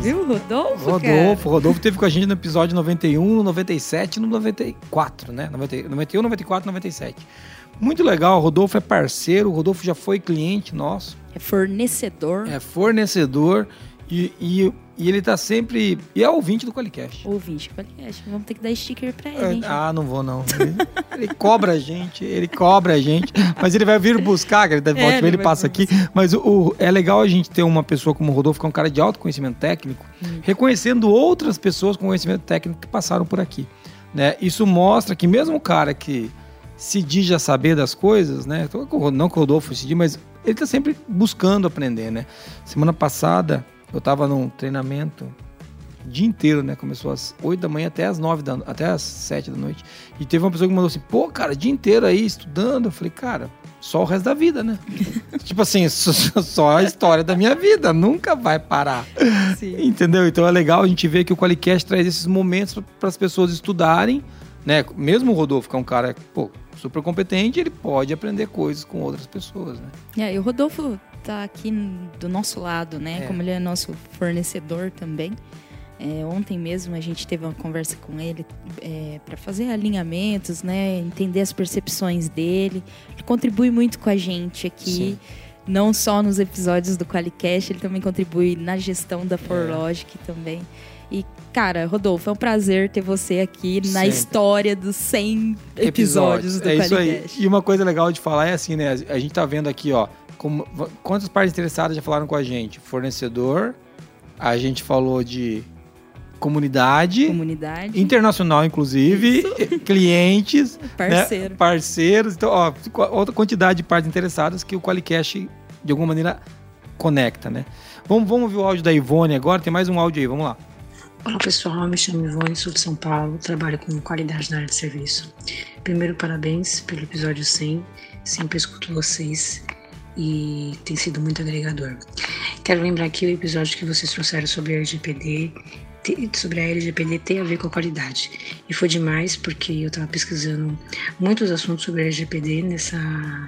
Viu, Rodolfo? Rodolfo, cara? Rodolfo teve com a gente no episódio 91, no 97 e no 94, né? 90, 91, 94, 97. Muito legal, Rodolfo é parceiro, o Rodolfo já foi cliente nosso. É fornecedor. É fornecedor e, e, e ele tá sempre. E é ouvinte do Qualicast. Ouvinte do Qualicast. Vamos ter que dar sticker pra ele. Hein, ah, não vou não. Ele, ele, cobra a gente, ele cobra a gente. Mas ele vai vir buscar, ele, deve, é, ele, ele passa aqui. Mas o, o, é legal a gente ter uma pessoa como o Rodolfo, que é um cara de alto conhecimento técnico, hum. reconhecendo outras pessoas com conhecimento técnico que passaram por aqui. Né? Isso mostra que mesmo o cara que se diz já saber das coisas, né? Não que o Rodolfo se diz, mas ele tá sempre buscando aprender, né? Semana passada eu tava num treinamento o dia inteiro, né? Começou às 8 da manhã até às 9 da até às 7 da noite. E teve uma pessoa que mandou assim: "Pô, cara, dia inteiro aí estudando". Eu falei: "Cara, só o resto da vida, né?" tipo assim, só a história da minha vida, nunca vai parar. Sim. Entendeu? Então é legal a gente ver que o Qualicast traz esses momentos para as pessoas estudarem, né? Mesmo o Rodolfo, que é um cara, pô, super competente, ele pode aprender coisas com outras pessoas, né? É, e o Rodolfo tá aqui do nosso lado, né? É. Como ele é nosso fornecedor também. É, ontem mesmo a gente teve uma conversa com ele é, para fazer alinhamentos, né? Entender as percepções dele. Ele contribui muito com a gente aqui. Sim. Não só nos episódios do Qualicast, ele também contribui na gestão da ForLogic é. também. E, cara, Rodolfo, é um prazer ter você aqui Sempre. na história dos 100 episódios, episódios do É isso aí. E uma coisa legal de falar é assim, né? A gente tá vendo aqui, ó, como, quantas partes interessadas já falaram com a gente? Fornecedor, a gente falou de comunidade, comunidade. internacional, inclusive, Isso. clientes, Parceiro. né? parceiros. Então, ó, outra quantidade de partes interessadas que o Qualicast, de alguma maneira, conecta, né? Vamos, vamos ouvir o áudio da Ivone agora, tem mais um áudio aí, vamos lá. Olá pessoal, me chamo Ivone, sou de São Paulo, trabalho com qualidade na área de serviço. Primeiro, parabéns pelo episódio 100, sempre escuto vocês e tem sido muito agregador. Quero lembrar que o episódio que vocês trouxeram sobre a LGPD sobre a LGPD tem a ver com a qualidade. E foi demais porque eu estava pesquisando muitos assuntos sobre a LGPD nessa,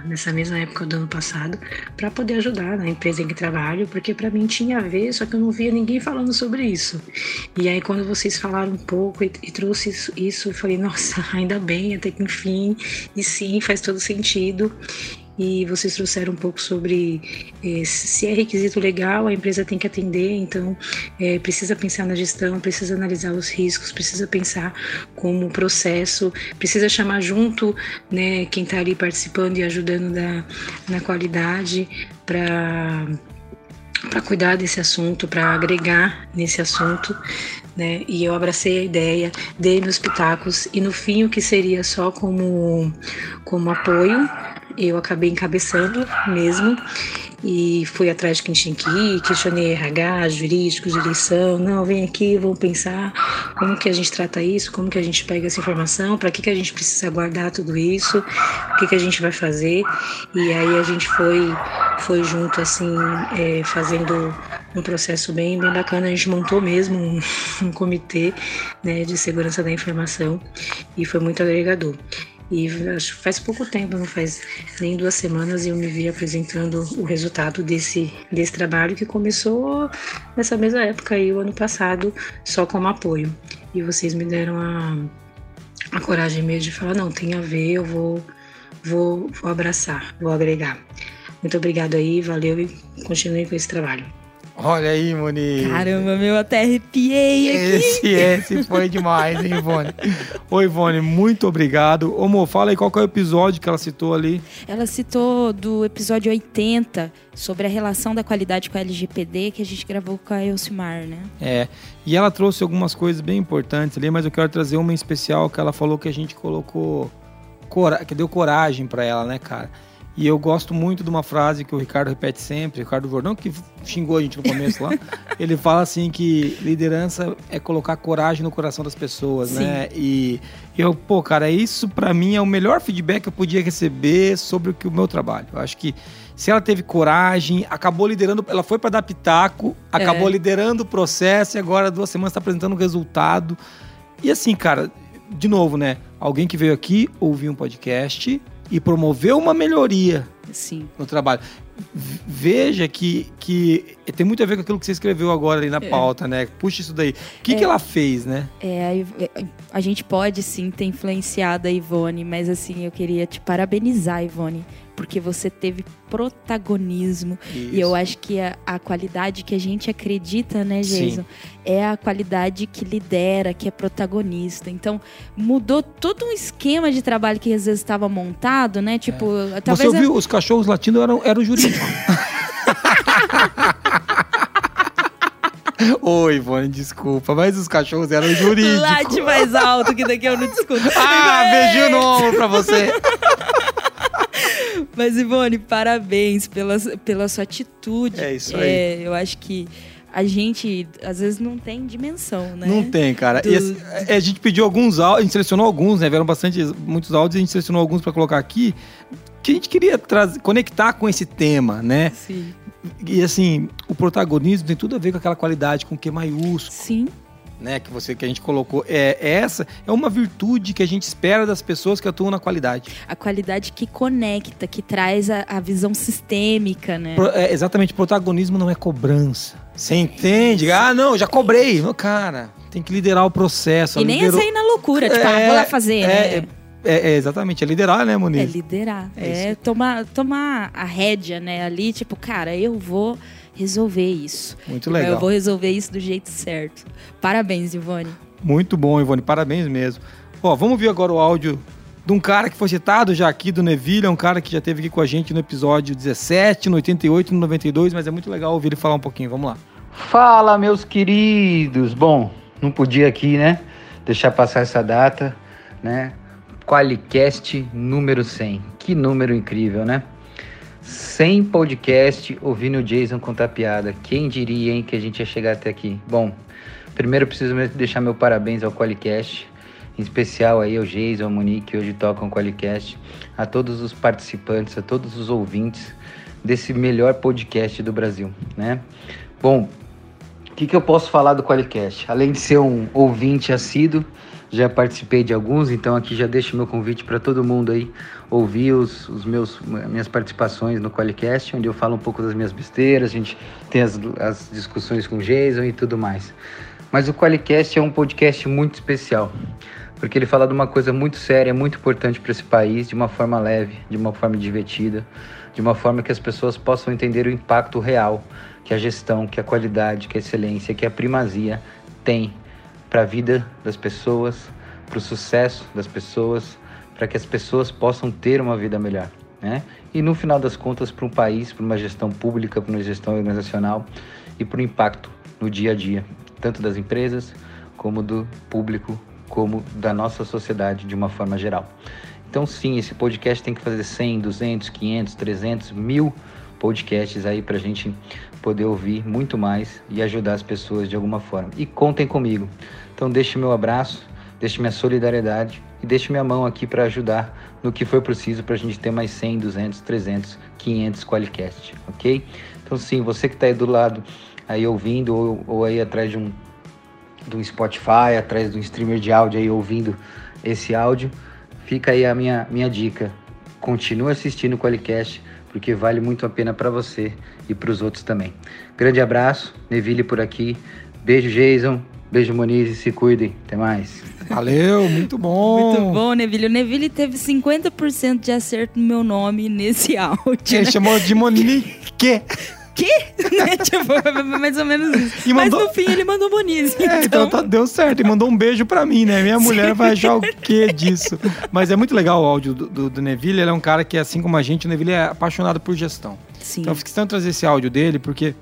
nessa mesma época do ano passado para poder ajudar na empresa em que trabalho, porque para mim tinha a ver, só que eu não via ninguém falando sobre isso. E aí quando vocês falaram um pouco e, e trouxe isso, isso, eu falei, nossa, ainda bem, até que enfim, e sim, faz todo sentido e vocês trouxeram um pouco sobre eh, se é requisito legal, a empresa tem que atender, então eh, precisa pensar na gestão, precisa analisar os riscos, precisa pensar como processo, precisa chamar junto né, quem está ali participando e ajudando da, na qualidade para para cuidar desse assunto, para agregar nesse assunto. né? E eu abracei a ideia, dei meus pitacos e no fim o que seria só como como apoio, eu acabei encabeçando mesmo e fui atrás de quem tinha que questionei RH, jurídico, direção, não, vem aqui, vamos pensar como que a gente trata isso, como que a gente pega essa informação, para que que a gente precisa guardar tudo isso, o que que a gente vai fazer, e aí a gente foi, foi junto, assim, é, fazendo um processo bem, bem bacana, a gente montou mesmo um, um comitê, né, de segurança da informação, e foi muito agregador. E acho que faz pouco tempo, não faz nem duas semanas, eu me vi apresentando o resultado desse, desse trabalho que começou nessa mesma época aí, o ano passado, só como apoio. E vocês me deram a, a coragem mesmo de falar, não, tem a ver, eu vou, vou, vou abraçar, vou agregar. Muito obrigado aí, valeu e continue com esse trabalho. Olha aí, Moni. Caramba, meu, até arrepiei aqui. Esse, esse foi demais, hein, Ivone? Oi, Ivone, muito obrigado. Ô, Mo, fala aí qual que é o episódio que ela citou ali. Ela citou do episódio 80 sobre a relação da qualidade com a LGPD que a gente gravou com a Elcimar, né? É, e ela trouxe algumas coisas bem importantes ali, mas eu quero trazer uma em especial que ela falou que a gente colocou, cora que deu coragem para ela, né, cara? E eu gosto muito de uma frase que o Ricardo repete sempre, o Ricardo Jordão, que xingou a gente no começo lá. ele fala assim que liderança é colocar coragem no coração das pessoas, Sim. né? E eu, pô, cara, isso para mim é o melhor feedback que eu podia receber sobre o que o meu trabalho. Eu acho que se ela teve coragem, acabou liderando, ela foi para dar pitaco, acabou É. liderando o processo e agora duas semanas está apresentando o resultado. E assim, cara, de novo, né? Alguém que veio aqui ouvir um podcast e promoveu uma melhoria Sim. no trabalho. Veja que, que tem muito a ver com aquilo que você escreveu agora ali na É. pauta, né? Puxa isso daí. O que, É. que ela fez, né? É, é, a gente pode sim ter influenciado a Ivone, mas assim, eu queria te parabenizar, Ivone, porque você teve protagonismo. E eu acho que a, a qualidade que a gente acredita, né, Sim. Jason, é a qualidade que lidera, que é protagonista. Então, mudou todo um esquema de trabalho que às vezes estava montado, né? Tipo, Você talvez. ouviu? Os cachorros latindo eram, eram jurídicos. Oi, Ivone, desculpa, mas os cachorros eram jurídicos. Late mais alto, que daqui eu não discuto. Ah, beijinho no ombro pra você. Mas, Ivone, parabéns pela, pela sua atitude. É isso É, eu acho que a gente, às vezes, não tem dimensão, né? Não tem, cara. Do- assim, é, a gente pediu alguns áudios, a gente selecionou alguns, né? Vieram bastante, muitos áudios, a gente selecionou alguns pra colocar aqui, que a gente queria trazer, conectar com esse tema, né? Sim. E assim, o protagonismo tem tudo a ver com aquela qualidade com Q maiúsculo, Sim. Né? Que você que a gente colocou. É, essa é uma virtude que a gente espera das pessoas que atuam na qualidade. A qualidade que conecta, que traz a, a visão sistêmica, né? Pro- é, exatamente, protagonismo não é cobrança. Você entende? Ah, não, já cobrei. Não, cara, tem que liderar o processo. e nem é liderou- sair na loucura, tipo, É, ah, vou lá fazer, é, né? é, é, exatamente, é liderar, né, É Muniz? liderar. É É, tomar, tomar a rédea, né? Ali, tipo, cara, eu vou resolver isso. Muito legal. Eu vou resolver isso do jeito certo. Parabéns, Ivone. Muito bom, Ivone, parabéns mesmo. Ó, vamos ver agora o áudio de um cara que foi citado já aqui do Neville, é um cara que já esteve aqui com a gente no episódio 17, no 88 e no 92, mas é muito legal ouvir ele falar um pouquinho. Vamos lá. Fala, meus queridos! Bom, não podia aqui, né? Deixar passar essa data, né? Qualicast número 100. Que número incrível, né? 100 podcast ouvindo o Jason contar piada. Quem diria, hein, que a gente ia chegar até aqui? Bom, primeiro preciso deixar meu parabéns ao Qualicast, em especial aí ao Jason, ao Monique, que hoje tocam o Qualicast, a todos os participantes, a todos os ouvintes desse melhor podcast do Brasil, né? Bom, o que, que eu posso falar do Qualicast? Além de ser um ouvinte assíduo, já participei de alguns, então aqui já deixo meu convite para todo mundo aí ouvir os, os meus minhas participações no Qualicast, onde eu falo um pouco das minhas besteiras, a gente tem as, as discussões com o Jason e tudo mais. Mas o Qualicast é um podcast muito especial, porque ele fala de uma coisa muito séria, muito importante para esse país, de uma forma leve, de uma forma divertida, de uma forma que as pessoas possam entender o impacto real que a gestão, que a qualidade, que a excelência, que a primazia tem para a vida das pessoas, para o sucesso das pessoas, para que as pessoas possam ter uma vida melhor, né? E no final das contas, para um país, para uma gestão pública, para uma gestão organizacional e para o impacto no dia a dia, tanto das empresas como do público, como da nossa sociedade de uma forma geral. Então, sim, esse podcast tem que fazer 100, 200, 500, 300, mil podcasts aí para a gente poder ouvir muito mais e ajudar as pessoas de alguma forma. E contem comigo. Então, deixe meu abraço, deixe minha solidariedade e deixe minha mão aqui para ajudar no que for preciso para a gente ter mais 100, 200, 300, 500 Qualicast, ok? Então, sim, você que está aí do lado, aí ouvindo ou, ou aí atrás de um, de um Spotify, atrás de um streamer de áudio aí ouvindo esse áudio, fica aí a minha, minha dica. Continue assistindo o Qualicast, porque vale muito a pena para você e para os outros também. Grande abraço, Neville por aqui. Beijo, Jason. Beijo, Moniz, e se cuidem. Até mais. Valeu, muito bom. Muito bom, Neville. O Neville teve 50% de acerto no meu nome nesse áudio. Ele né? chamou de Monique. Que? Né? tipo, foi mais ou menos isso. E mandou- Mas no fim ele mandou Moniz. É, então tá, deu certo. E mandou um beijo pra mim, né? Minha mulher vai achar o quê disso? Mas é muito legal o áudio do, do, do Neville. Ele é um cara que, assim como a gente, o Neville é apaixonado por gestão. Sim. Então eu fiz questão de trazer esse áudio dele, porque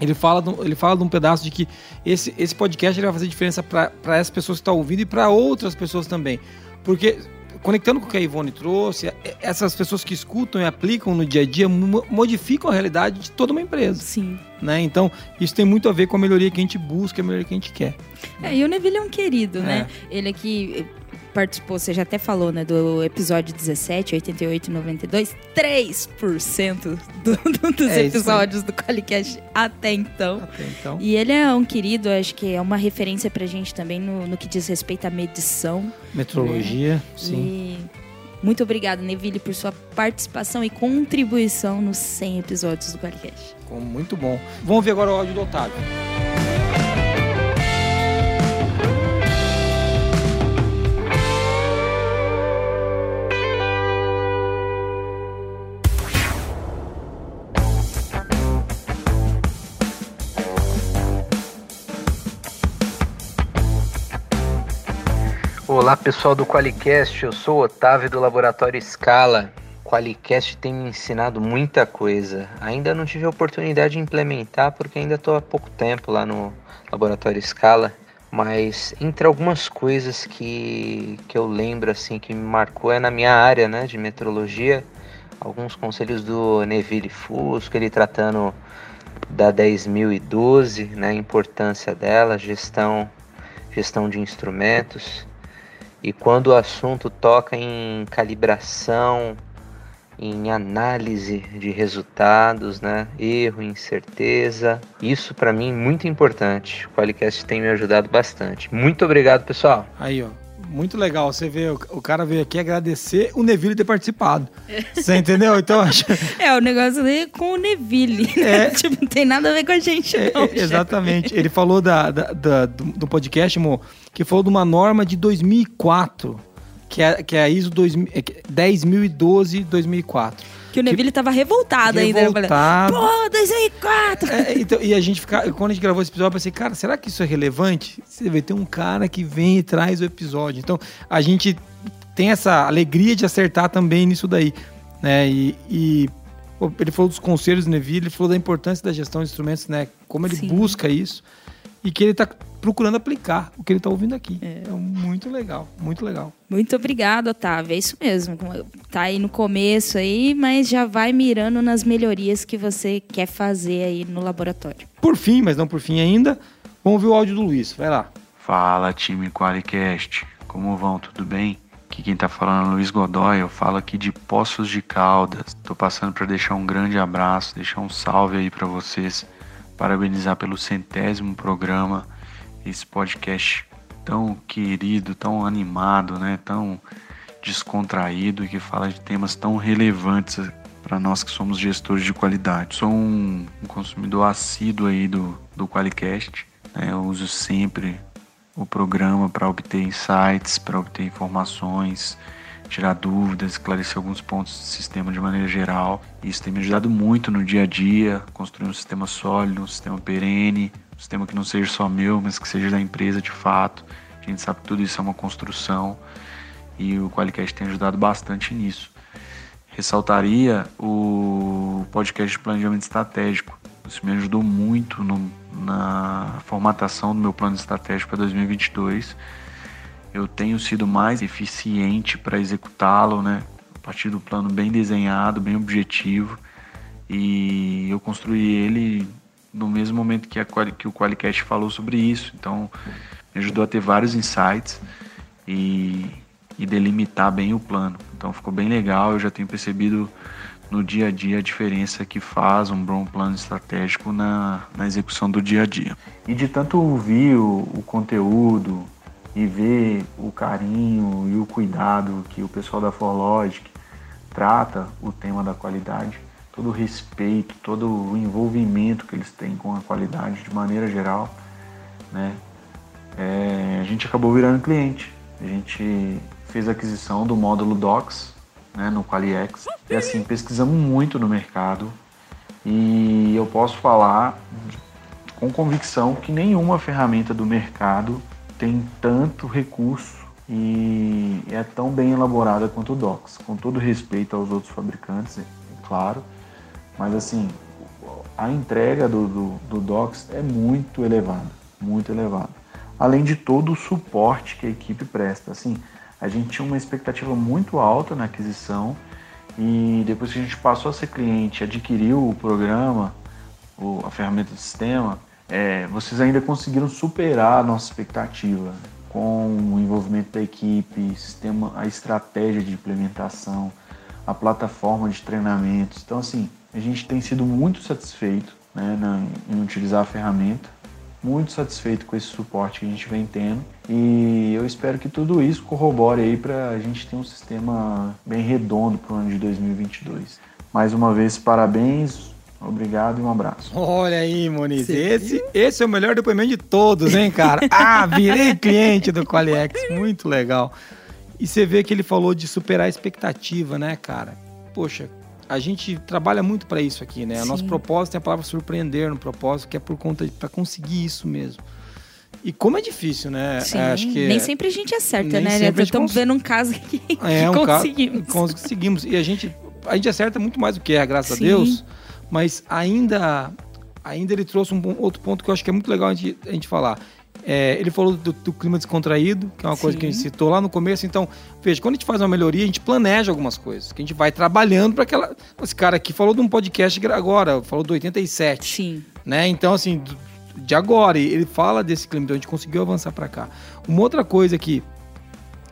ele fala, de um- ele fala de um pedaço de que esse, esse podcast ele vai fazer diferença para as pessoas que estão ouvindo e para outras pessoas também. Porque, conectando com o que a Ivone trouxe, é- essas pessoas que escutam e aplicam no dia a dia mo- modificam a realidade de toda uma empresa. Sim. Né? Então, isso tem muito a ver com a melhoria que a gente busca, a melhoria que a gente quer. É, e o Neville é um querido, né? Ele aqui participou, você já até falou, né, do episódio 17, 88 e 92, 3% do, do, dos É episódios do Qualicast até então. Até então. E ele é um querido, acho que é uma referência pra gente também no, no que diz respeito à medição. Metrologia, sim. E muito obrigado, Neville, por sua participação e contribuição nos 100 episódios do Qualicast. Ficou muito bom. Vamos ver agora o áudio do Otávio. Olá pessoal do Qualicast, eu sou o Otávio do Laboratório Scala. Qualicast tem me ensinado muita coisa. Ainda não tive a oportunidade de implementar porque ainda estou há pouco tempo lá no Laboratório Scala. Mas entre algumas coisas que, que eu lembro assim que me marcou é na minha área né, de metrologia, alguns conselhos do Neville Fusco, ele tratando da 10.012, né, a importância dela, gestão, gestão de instrumentos. E quando o assunto toca em calibração, em análise de resultados, né? erro, incerteza, isso para mim é muito importante. O Qualicast tem me ajudado bastante. Muito obrigado, pessoal. Aí, ó. Muito legal. Você vê, o, cara veio aqui agradecer o Neville ter participado. Você entendeu? Então, acho. É, o negócio dele é com o Neville. Né? tipo, não tem nada a ver com a gente, É, não. é, exatamente. Ele falou da, da- da- do, do podcast, mo, que falou de uma norma de 2004, que é, que é a ISO 2000 é que- 10.012-2004. Que o Neville tava revoltado, ainda. Eu falei, Revoltado. Pô, 2004! É, então, e a gente fica, quando a gente gravou esse episódio, eu pensei, cara, será que isso é relevante? Você vê, tem um cara que vem e traz o episódio. Então, a gente tem essa alegria de acertar também nisso daí. Né? E, e, pô, ele falou dos conselhos do Neville, ele falou da importância da gestão de instrumentos, né? Como ele Sim. busca isso. E que ele tá procurando aplicar o que ele tá ouvindo aqui. Então, muito legal, muito legal. Muito obrigado, Otávio. É isso mesmo. Tá aí no começo aí, mas já vai mirando nas melhorias que você quer fazer aí no laboratório. Por fim, mas não por fim ainda, vamos ouvir o áudio do Luiz. Vai lá. Fala time Qualicast, como vão? Tudo bem? Aqui quem tá falando é Luiz Godoy, eu falo aqui de Poços de Caldas. Tô passando para deixar um grande abraço, deixar um salve aí para vocês, parabenizar pelo centésimo programa, esse podcast tão querido, tão animado, né? Tão descontraído e que fala de temas tão relevantes para nós que somos gestores de qualidade. Sou um, um consumidor assíduo aí do, do Qualicast, né? eu uso sempre o programa para obter insights, para obter informações, tirar dúvidas, esclarecer alguns pontos do sistema de maneira geral. Isso tem me ajudado muito no dia a dia, construir um sistema sólido, um sistema perene, um sistema que não seja só meu, mas que seja da empresa de fato. A gente sabe que tudo isso é uma construção e o Qualicast tem ajudado bastante nisso. Ressaltaria o podcast de planejamento estratégico, Isso me ajudou muito no, na formatação do meu plano estratégico para 2022. Eu tenho sido mais eficiente para executá-lo, né? A partir do plano bem desenhado, bem objetivo. E eu construí ele no mesmo momento que, a, que o Qualicast falou sobre isso. Então, me ajudou a ter vários insights e, e delimitar bem o plano. Então, ficou bem legal. Eu já tenho percebido no dia a dia a diferença que faz um bom plano estratégico na, na execução do dia a dia. E de tanto ouvir o, o conteúdo e ver o carinho e o cuidado que o pessoal da ForLogic trata o tema da qualidade, todo o respeito, todo o envolvimento que eles têm com a qualidade de maneira geral, né? É, a gente acabou virando cliente. A gente fez a aquisição do módulo Docs né, no Qualiex. E assim, pesquisamos muito no mercado e eu posso falar com convicção que nenhuma ferramenta do mercado tem tanto recurso e é tão bem elaborada quanto o Docs, com todo respeito aos outros fabricantes, é claro, mas assim, a entrega do, do, do Docs é muito elevada, muito elevada. Além de todo o suporte que a equipe presta, assim, a gente tinha uma expectativa muito alta na aquisição e depois que a gente passou a ser cliente, adquiriu o programa, a ferramenta do sistema, é, vocês ainda conseguiram superar a nossa expectativa com o envolvimento da equipe, sistema, a estratégia de implementação, a plataforma de treinamentos. Então, assim, a gente tem sido muito satisfeito né, na, em utilizar a ferramenta muito satisfeito com esse suporte que a gente vem tendo e eu espero que tudo isso corrobore aí para a gente ter um sistema bem redondo para o ano de 2022. Mais uma vez, parabéns, obrigado e um abraço. Olha aí, Moniz, esse, esse é o melhor depoimento de todos, hein, cara? ah, virei cliente do Qualiex, muito legal. E você vê que ele falou de superar a expectativa, né, cara? Poxa, a gente trabalha muito para isso aqui, né? Sim. A nosso propósito é a palavra surpreender no propósito, que é por conta para conseguir isso mesmo. E como é difícil, né? Sim, é, acho que nem sempre a gente acerta, né? Estamos cons... vendo um caso que, é, um conseguimos. Caso, conseguimos. E a gente, a gente acerta muito mais do que é, graças Sim. a Deus. Mas ainda, ainda ele trouxe um outro ponto que eu acho que é muito legal a gente, a gente falar. É, ele falou do, do, clima descontraído, que é uma Sim. coisa que a gente citou lá no começo. Então, veja, quando a gente faz uma melhoria, a gente planeja algumas coisas, que a gente vai trabalhando para aquela. Esse cara aqui falou de um podcast agora, falou do 87. Sim. Né? Então, assim, de agora, ele fala desse clima, então a gente conseguiu avançar para cá. Uma outra coisa que,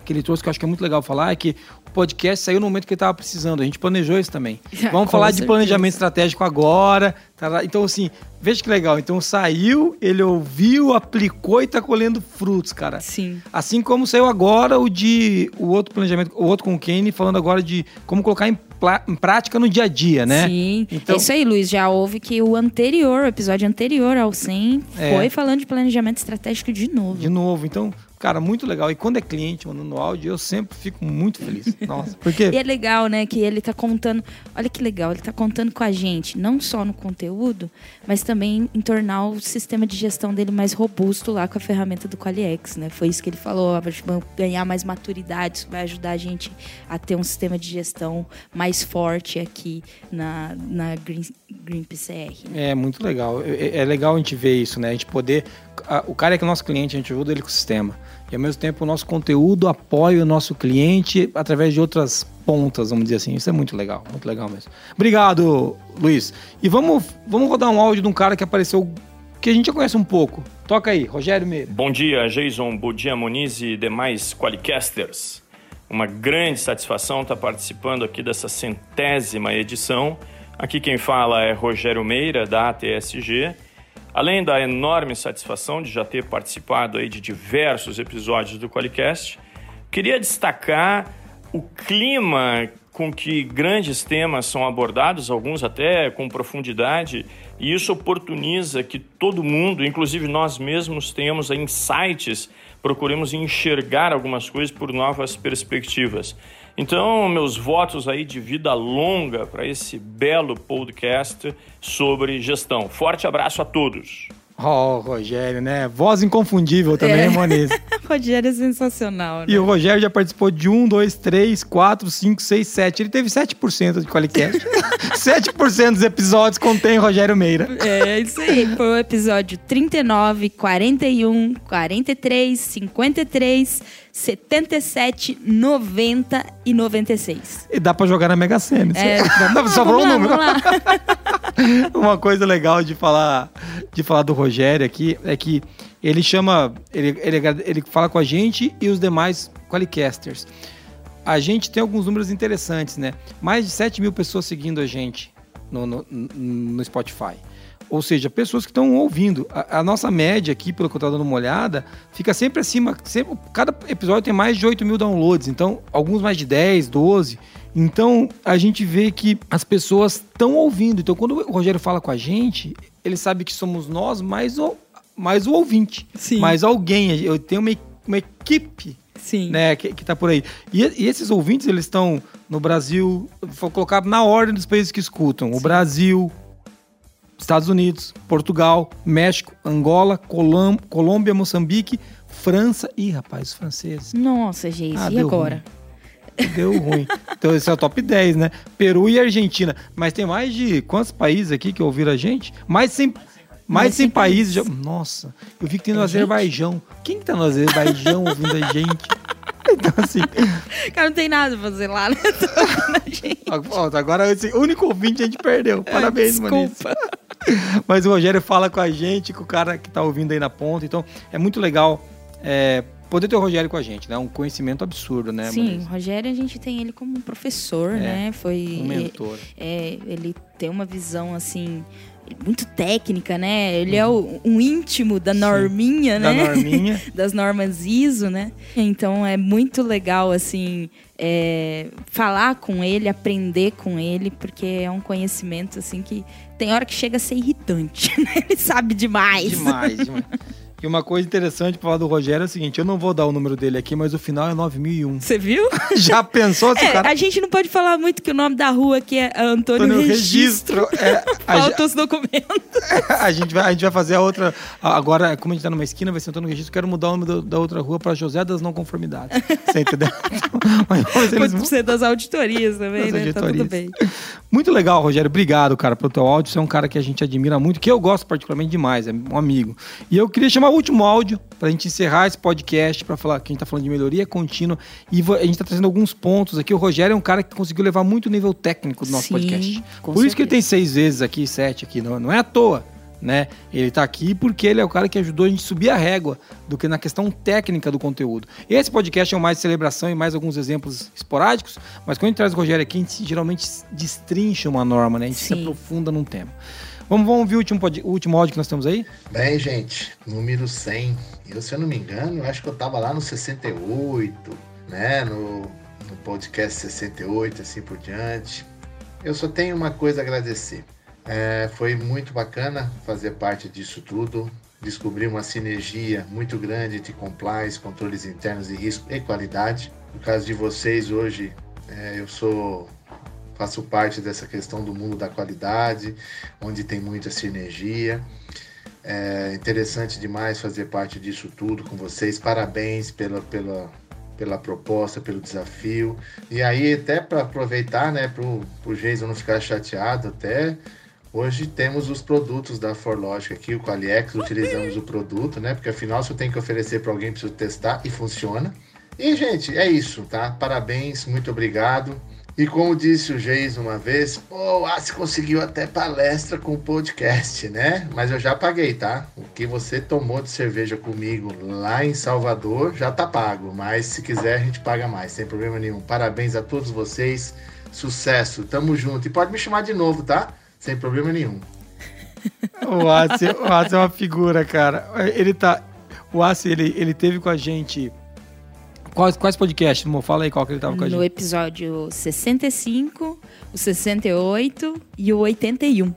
que ele trouxe que eu acho que é muito legal falar é que podcast saiu no momento que ele estava precisando. A gente planejou isso também. Vamos falar certeza. de planejamento estratégico agora. Tá? Então, assim, veja que legal. Então saiu, ele ouviu, aplicou e tá colhendo frutos, cara. Sim. Assim como saiu agora o de o outro planejamento, o outro com o Kenny, falando agora de como colocar em, em prática no dia a dia, né? Sim. Então, é isso aí, Luiz. Já houve que o anterior, o episódio anterior ao 100, é. foi falando de planejamento estratégico de novo. De novo. Então, Cara, muito legal. E quando é cliente mandando áudio, eu sempre fico muito feliz. Nossa, porque... e é legal, né, que ele tá contando... Olha que legal, ele tá contando com a gente, não só no conteúdo, mas também em tornar o sistema de gestão dele mais robusto lá com a ferramenta do Qualiex, né? Foi isso que ele falou, vai ganhar mais maturidade, isso vai ajudar a gente a ter um sistema de gestão mais forte aqui na, na Green, Green PCR. Né? É, muito legal. É, é legal a gente ver isso, né? A gente poder... O cara é que é nosso cliente, a gente ajuda ele com o sistema e ao mesmo tempo o nosso conteúdo apoia o nosso cliente através de outras pontas, vamos dizer assim. Isso é muito legal, muito legal mesmo. Obrigado, Luiz. E vamos, vamos rodar um áudio de um cara que apareceu que a gente já conhece um pouco. Toca aí, Rogério Meira. Bom dia, Jason, bom dia, Moniz e demais Qualicasters. Uma grande satisfação estar participando aqui dessa centésima edição. Aqui quem fala é Rogério Meira, da ATSG Além da enorme satisfação de já ter participado aí de diversos episódios do Qualicast, queria destacar o clima com que grandes temas são abordados, alguns até com profundidade, e isso oportuniza que todo mundo, inclusive nós mesmos, tenhamos insights, procuremos enxergar algumas coisas por novas perspectivas. Então, meus votos aí de vida longa para esse belo podcast sobre gestão. Forte abraço a todos. Oh, Rogério, né? Voz inconfundível também, é. Moniz. Rogério é sensacional, né? E o Rogério já participou de 1, 2, 3, 4, 5, 6, 7. Ele teve 7% de Qualicast. 7% dos episódios contém Rogério Meira. É isso aí. Foi o episódio 39, 41, 43, 53, 77, 90 e 96. E dá pra jogar na Mega Sena. É, Sobrou um vamos lá, número. vamos. Uma coisa legal de falar, de falar do Rogério aqui é que ele chama, ele, ele, ele fala com a gente e os demais Qualicasters. A gente tem alguns números interessantes, né? Mais de 7 mil pessoas seguindo a gente no, no, no Spotify. Ou seja, pessoas que estão ouvindo. A, a nossa média aqui, pelo que eu estou dando uma olhada, fica sempre acima. Sempre, cada episódio tem mais de 8 mil downloads. Então, alguns mais de 10, 12. Então, a gente vê que as pessoas estão ouvindo. Então, quando o Rogério fala com a gente, ele sabe que somos nós mais o, mais o ouvinte. Sim. Mais alguém. Eu tenho uma, uma equipe Sim. né, que, que tá por aí. E, e esses ouvintes, eles estão no Brasil, vou colocar na ordem dos países que escutam. O Brasil, Estados Unidos, Portugal, México, Angola, Colom Colômbia, Moçambique, França. Ih, rapaz, os franceses. Nossa, Geise, Ah, e agora? Deu ruim. Então esse é o top 10, né? Peru e Argentina. Mas tem mais de quantos países aqui que ouviram a gente? Mais de 100, mais de 100 países. já- Nossa, eu vi que tem no Azerbaijão. Quem que tá no Azerbaijão ouvindo a gente? Então, assim, Cara, não tem nada pra fazer lá, né? Tô gente. agora esse único ouvinte a gente perdeu. Parabéns, mano. Desculpa. Mas o Rogério fala com a gente, com o cara que tá ouvindo aí na ponta. Então, é muito legal é, poder ter o Rogério com a gente, né? Um conhecimento absurdo, né, Sim, Moniz? o Rogério a gente tem ele como um professor, né? Foi. Um mentor. É, ele tem uma visão assim. Muito técnica, né? Ele é o- um íntimo da norminha, Da né? norminha. das normas ISO, né? Então é muito legal, assim, é, falar com ele, aprender com ele, porque é um conhecimento, assim, que tem hora que chega a ser irritante, né? Ele sabe demais. Demais, demais. E uma coisa interessante pra falar do Rogério é o seguinte: eu não vou dar o número dele aqui, mas o final é 9001. Você viu? Já pensou se É, cara. A gente não pode falar muito que o nome da rua aqui é Antônio, Antônio Registro. Registro. É, a, Falta os documentos. a gente vai, a gente vai fazer a outra. Agora, como a gente tá numa esquina, vai ser Antônio Registro. Quero mudar o nome do- da outra rua pra José das Não Conformidades. Você entendeu? Mas, eles Pode ser das auditorias também, Das né? Tá tudo auditorias. bem. Muito legal, Rogério. Obrigado, cara, pelo teu áudio. Você é um cara que a gente admira muito, que eu gosto particularmente demais, é um amigo. E eu queria chamar o último áudio pra gente encerrar esse podcast, pra falar que a gente tá falando de melhoria contínua. E a gente tá trazendo alguns pontos aqui. O Rogério é um cara que conseguiu levar muito o nível técnico do nosso Sim, podcast. Por isso que ele tem certeza. seis vezes aqui, sete aqui. Não, não é à toa. Né? Ele tá aqui porque ele é o cara que ajudou a gente a subir a régua do que na questão técnica do conteúdo. Esse podcast é um mais de celebração e mais alguns exemplos esporádicos, mas quando a gente traz o Rogério aqui, a gente geralmente destrincha uma norma, né? A gente se Sim. aprofunda num tema. Vamos, vamos ver o último, o último áudio que nós temos aí? Bem, gente, número 100. Eu, se eu não me engano, acho que eu tava lá no 68, né? No, no podcast 68, assim por diante. Eu só tenho uma coisa a agradecer. É, foi muito bacana fazer parte disso tudo. Descobri uma sinergia muito grande de compliance, controles internos de risco e qualidade. No caso de vocês, hoje, é, eu sou faço parte dessa questão do mundo da qualidade, onde tem muita sinergia. É interessante demais fazer parte disso tudo com vocês. Parabéns pela, pela, pela proposta, pelo desafio. E aí, até para aproveitar, né, para o Jason não ficar chateado, até hoje temos os produtos da Forlogic aqui, o Qualiex, utilizamos o produto, né? Porque afinal, se eu tenho que oferecer para alguém, preciso testar e funciona. E, gente, é isso, tá? Parabéns, muito obrigado. E como disse o Geis uma vez, o Aço conseguiu até palestra com o podcast, né? Mas eu já paguei, tá? O que você tomou de cerveja comigo lá em Salvador já tá pago. Mas se quiser, a gente paga mais, sem problema nenhum. Parabéns a todos vocês. Sucesso, tamo junto. E pode me chamar de novo, tá? Sem problema nenhum. O Assi, o Assi é uma figura, cara. Ele tá. O Assi, ele, ele teve com a gente. Quais, quais podcasts, Mo? Fala aí qual que ele tava com a No gente. episódio 65, o 68 e o 81.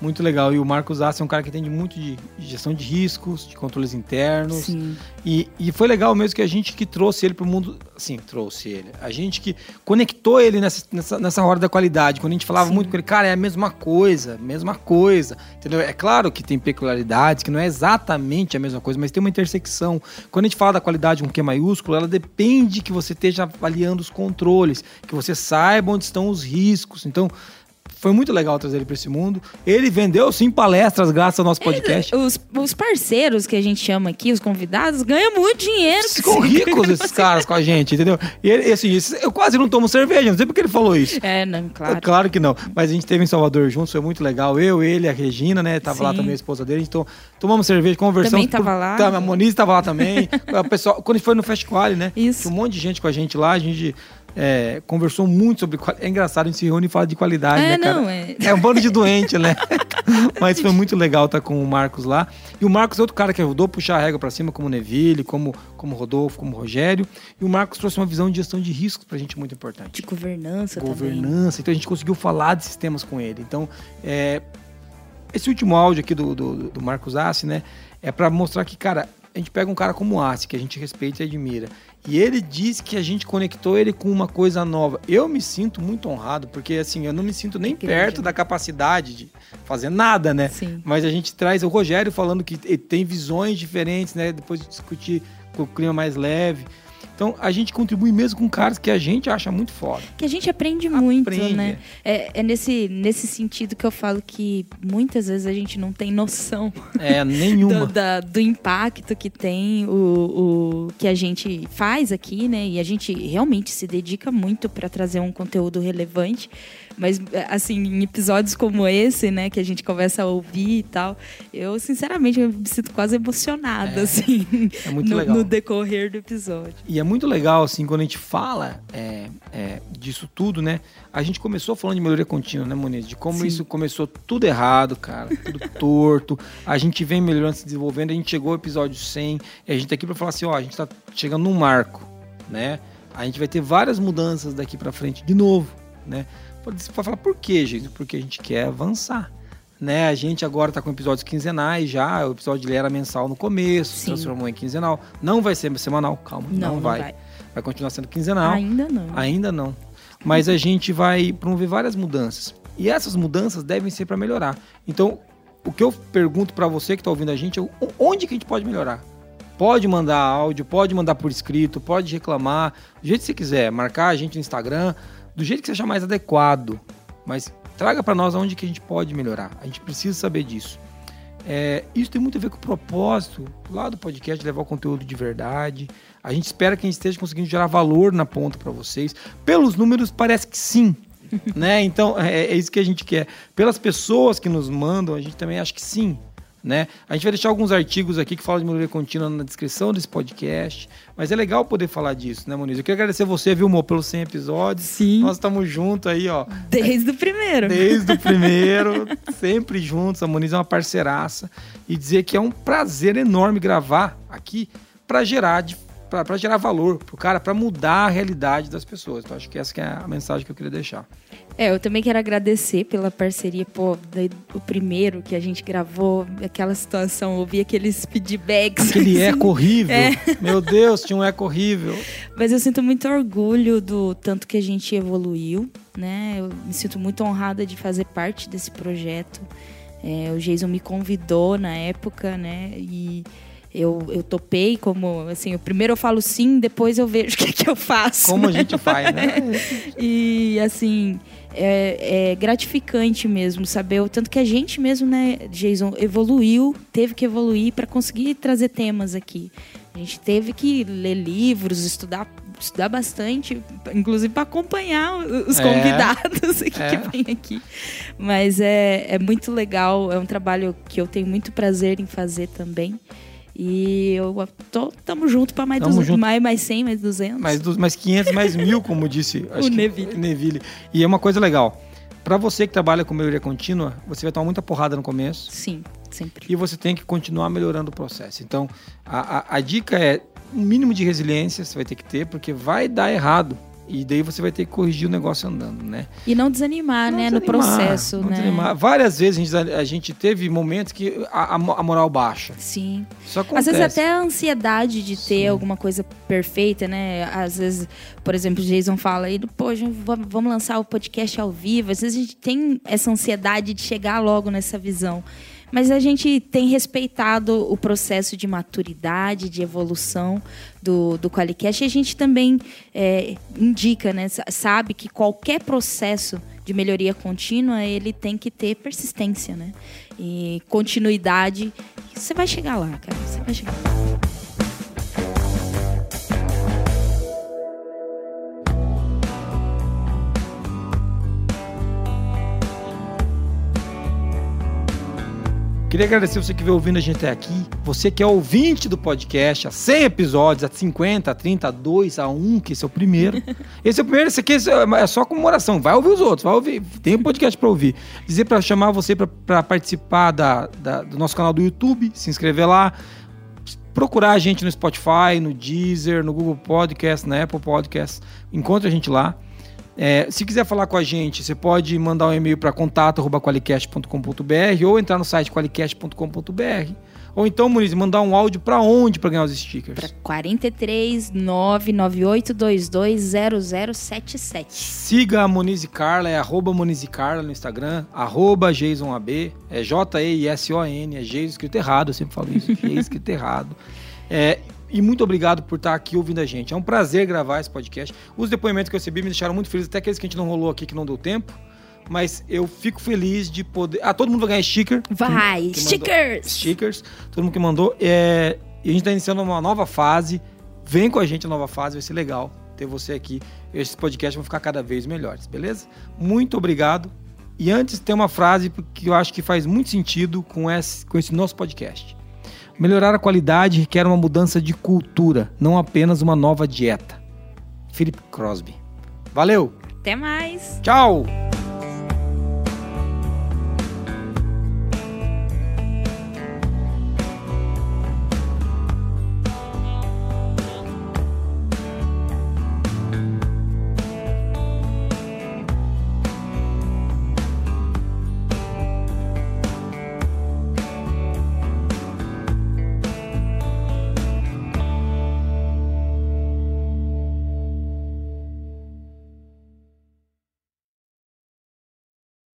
Muito legal. E o Marcos Assi é um cara que entende muito de gestão de riscos, de controles internos. Sim. E, e foi legal mesmo que a gente que trouxe ele para o mundo. Sim, trouxe ele. A gente que conectou ele nessa, nessa, nessa hora da qualidade. Quando a gente falava Sim. muito com ele, cara, é a mesma coisa, mesma coisa. Entendeu? É claro que tem peculiaridades, que não é exatamente a mesma coisa, mas tem uma intersecção. Quando a gente fala da qualidade com Q maiúsculo, ela depende que você esteja avaliando os controles, que você saiba onde estão os riscos. Então. Foi muito legal trazer ele para esse mundo. Ele vendeu sim palestras graças ao nosso podcast. Os, os parceiros que a gente chama aqui, os convidados, ganham muito dinheiro. Ficam ricos esses caras com a gente, entendeu? E ele, assim, esse- eu quase não tomo cerveja, não sei porque ele falou isso. É, não, claro. Claro que não. Mas a gente esteve em Salvador juntos, foi muito legal. Eu, ele, a Regina, né? Tava lá Sim. também a esposa dele. Então, tomamos cerveja, conversamos. Também tava lá. Tá, a Moniz tava lá também. o pessoal, quando a gente foi no Festival, né? Isso. Tinha um monte de gente com a gente lá. A gente é, conversou muito sobre. É engraçado, a gente se reúne e fala de qualidade, É, né, cara? não, é. É um bando de doente, né? Mas foi muito legal estar com o Marcos lá. E o Marcos é outro cara que ajudou a puxar a régua pra cima, como o Neville, como, como o Rodolfo, como o Rogério. E o Marcos trouxe uma visão de gestão de riscos pra gente muito importante De governança, também. governança. Então a gente conseguiu falar de sistemas com ele. Então, é, esse último áudio aqui do, do, do Marcos Assi, né? É para mostrar que, cara, a gente pega um cara como o Assi, que a gente respeita e admira. E ele diz que a gente conectou ele com uma coisa nova. Eu me sinto muito honrado, porque assim, eu não me sinto nem Incrível. perto da capacidade de fazer nada, né? Sim. Mas a gente traz o Rogério falando que tem visões diferentes, né? Depois de discutir com o clima mais leve. Então a gente contribui mesmo com caras que a gente acha muito foda. Que a gente aprende muito, Aprende, né? É, é nesse, nesse sentido que eu falo que muitas vezes a gente não tem noção É, nenhuma. do, da- do impacto que tem o, o que a gente faz aqui, né? E a gente realmente se dedica muito para trazer um conteúdo relevante. Mas, assim, em episódios como esse, né, que a gente começa a ouvir e tal, eu, sinceramente, eu me sinto quase emocionada, assim, é muito no, legal. no decorrer do episódio. E é muito legal, assim, quando a gente fala é, é, disso tudo, né? A gente começou falando de melhoria contínua, né, Moniz? De como Sim. isso começou tudo errado, cara, tudo torto. A gente vem melhorando, se desenvolvendo. A gente chegou ao episódio 100 e a gente tá aqui pra falar assim: ó, a gente tá chegando num marco, né? A gente vai ter várias mudanças daqui pra frente de novo, né? Você pode falar por quê, gente? Porque a gente quer avançar. Né, a gente agora tá com episódios quinzenais já, o episódio dele era mensal no começo, se Sim. transformou em quinzenal. Não vai ser semanal, calma, Não, não, não vai. vai. vai. continuar sendo quinzenal. Ainda não. Ainda não. Mas a gente vai promover várias mudanças. E essas mudanças devem ser para melhorar. Então, o que eu pergunto para você que está ouvindo a gente é onde que a gente pode melhorar? Pode mandar áudio, pode mandar por escrito, pode reclamar, do jeito que você quiser, marcar a gente no Instagram, do jeito que você achar mais adequado. Mas traga para nós onde que a gente pode melhorar. A gente precisa saber disso. É, isso tem muito a ver com o propósito lá do podcast, levar o conteúdo de verdade. A gente espera que a gente esteja conseguindo gerar valor na ponta para vocês. Pelos números, parece que sim. né? Então, é, é isso que a gente quer. Pelas pessoas que nos mandam, a gente também acha que sim. Né? A gente vai deixar alguns artigos aqui que falam de melhoria contínua na descrição desse podcast. Mas é legal poder falar disso, né, Moniz? Eu quero agradecer você, viu, Mo, pelos 100 episódios. Sim. Nós estamos juntos aí, ó. Desde o primeiro. Desde o primeiro, sempre juntos. A Moniz é uma parceiraça. E dizer que é um prazer enorme gravar aqui para gerar, de- pra gerar valor pro cara, para mudar a realidade das pessoas. Então, acho que essa que é a mensagem que eu queria deixar. É, eu também quero agradecer pela parceria, pô, daí o primeiro que a gente gravou, aquela situação, ouvir aqueles feedbacks. Aquele assim. eco horrível. É. Meu Deus, tinha um eco horrível. Mas eu sinto muito orgulho do tanto que a gente evoluiu, né? Eu me sinto muito honrada de fazer parte desse projeto. É, o Jason me convidou na época, né? E eu, eu topei como, assim, o primeiro eu falo sim, depois eu vejo o que, que eu faço. Como a gente faz, né? E assim, é, é gratificante mesmo saber o tanto que a gente mesmo, né, Jason, evoluiu, teve que evoluir para conseguir trazer temas aqui. A gente teve que ler livros, estudar, estudar bastante, inclusive para acompanhar os É. convidados aqui É. que vêm aqui. Mas é, é muito legal, é um trabalho que eu tenho muito prazer em fazer também. E eu tô, tamo junto para mais, Tamo 200, junto. mais, mais 100, mais 200. Mais, dos, mais 500, mais mil, como disse O Neville. Neville. E é uma coisa legal. Para você que trabalha com melhoria contínua, você vai tomar muita porrada no começo. Sim, sempre. E você tem que continuar melhorando o processo. Então, a, a, a dica é um mínimo de resiliência você vai ter que ter, porque vai dar errado. E daí você vai ter que corrigir o negócio andando, né? E não desanimar, Não né? no desanimar, processo, não né? desanimar. Várias vezes a gente, a gente teve momentos que a, a mo- a moral baixa. Sim. Isso Às acontece. vezes até a ansiedade de ter alguma coisa perfeita, né? Às vezes, por exemplo, o Jason fala aí, pô, vamos lançar o podcast ao vivo. Às vezes a gente tem essa ansiedade de chegar logo nessa visão. Mas a gente tem respeitado o processo de maturidade, de evolução do, do Qualicast. E a gente também é, indica, né? sa- Sabe que qualquer processo de melhoria contínua, ele tem que ter persistência, né? E continuidade. Você vai chegar lá, cara. Você vai chegar lá. Queria agradecer você que veio ouvindo a gente até aqui. Você que é ouvinte do podcast, há 100 episódios, a 50, a 30, a 2, a 1, que esse é o primeiro. esse é o primeiro, esse aqui é só comemoração. Vai ouvir os outros, vai ouvir. Tem um podcast pra ouvir. Dizer pra chamar você pra- pra participar da, da- do nosso canal do YouTube, se inscrever lá. Procurar a gente no Spotify, no Deezer, no Google Podcast, na Apple Podcast. Encontre a gente lá. É, se quiser falar com a gente, você pode mandar um e-mail para contato@qualicast.com.br ou entrar no site qualicast.com.br. Ou então, Muniz, mandar um áudio para onde para ganhar os stickers? 43 998220077. Siga a Moniz e Carla, é arroba Moniz e Carla no Instagram, arroba JasonAB, é J-E-I-S-O-N, é Jason escrito errado, eu sempre falo isso, Jason escrito errado. É, e muito obrigado por estar aqui ouvindo a gente. É um prazer gravar esse podcast. Os depoimentos que eu recebi me deixaram muito feliz, até aqueles que a gente não rolou aqui que não deu tempo. Mas eu fico feliz de poder. Ah, todo mundo vai ganhar sticker. Vai, Que- que mandou- stickers! Stickers. Todo mundo que mandou. É, E a gente está iniciando uma nova fase. Vem com a gente na nova fase, vai ser legal ter você aqui. Esses podcasts vão ficar cada vez melhores, beleza? Muito obrigado. E antes tem uma frase que eu acho que faz muito sentido com esse, com esse nosso podcast. Melhorar a qualidade requer uma mudança de cultura, não apenas uma nova dieta. Philip Crosby. Valeu! Até mais! Tchau!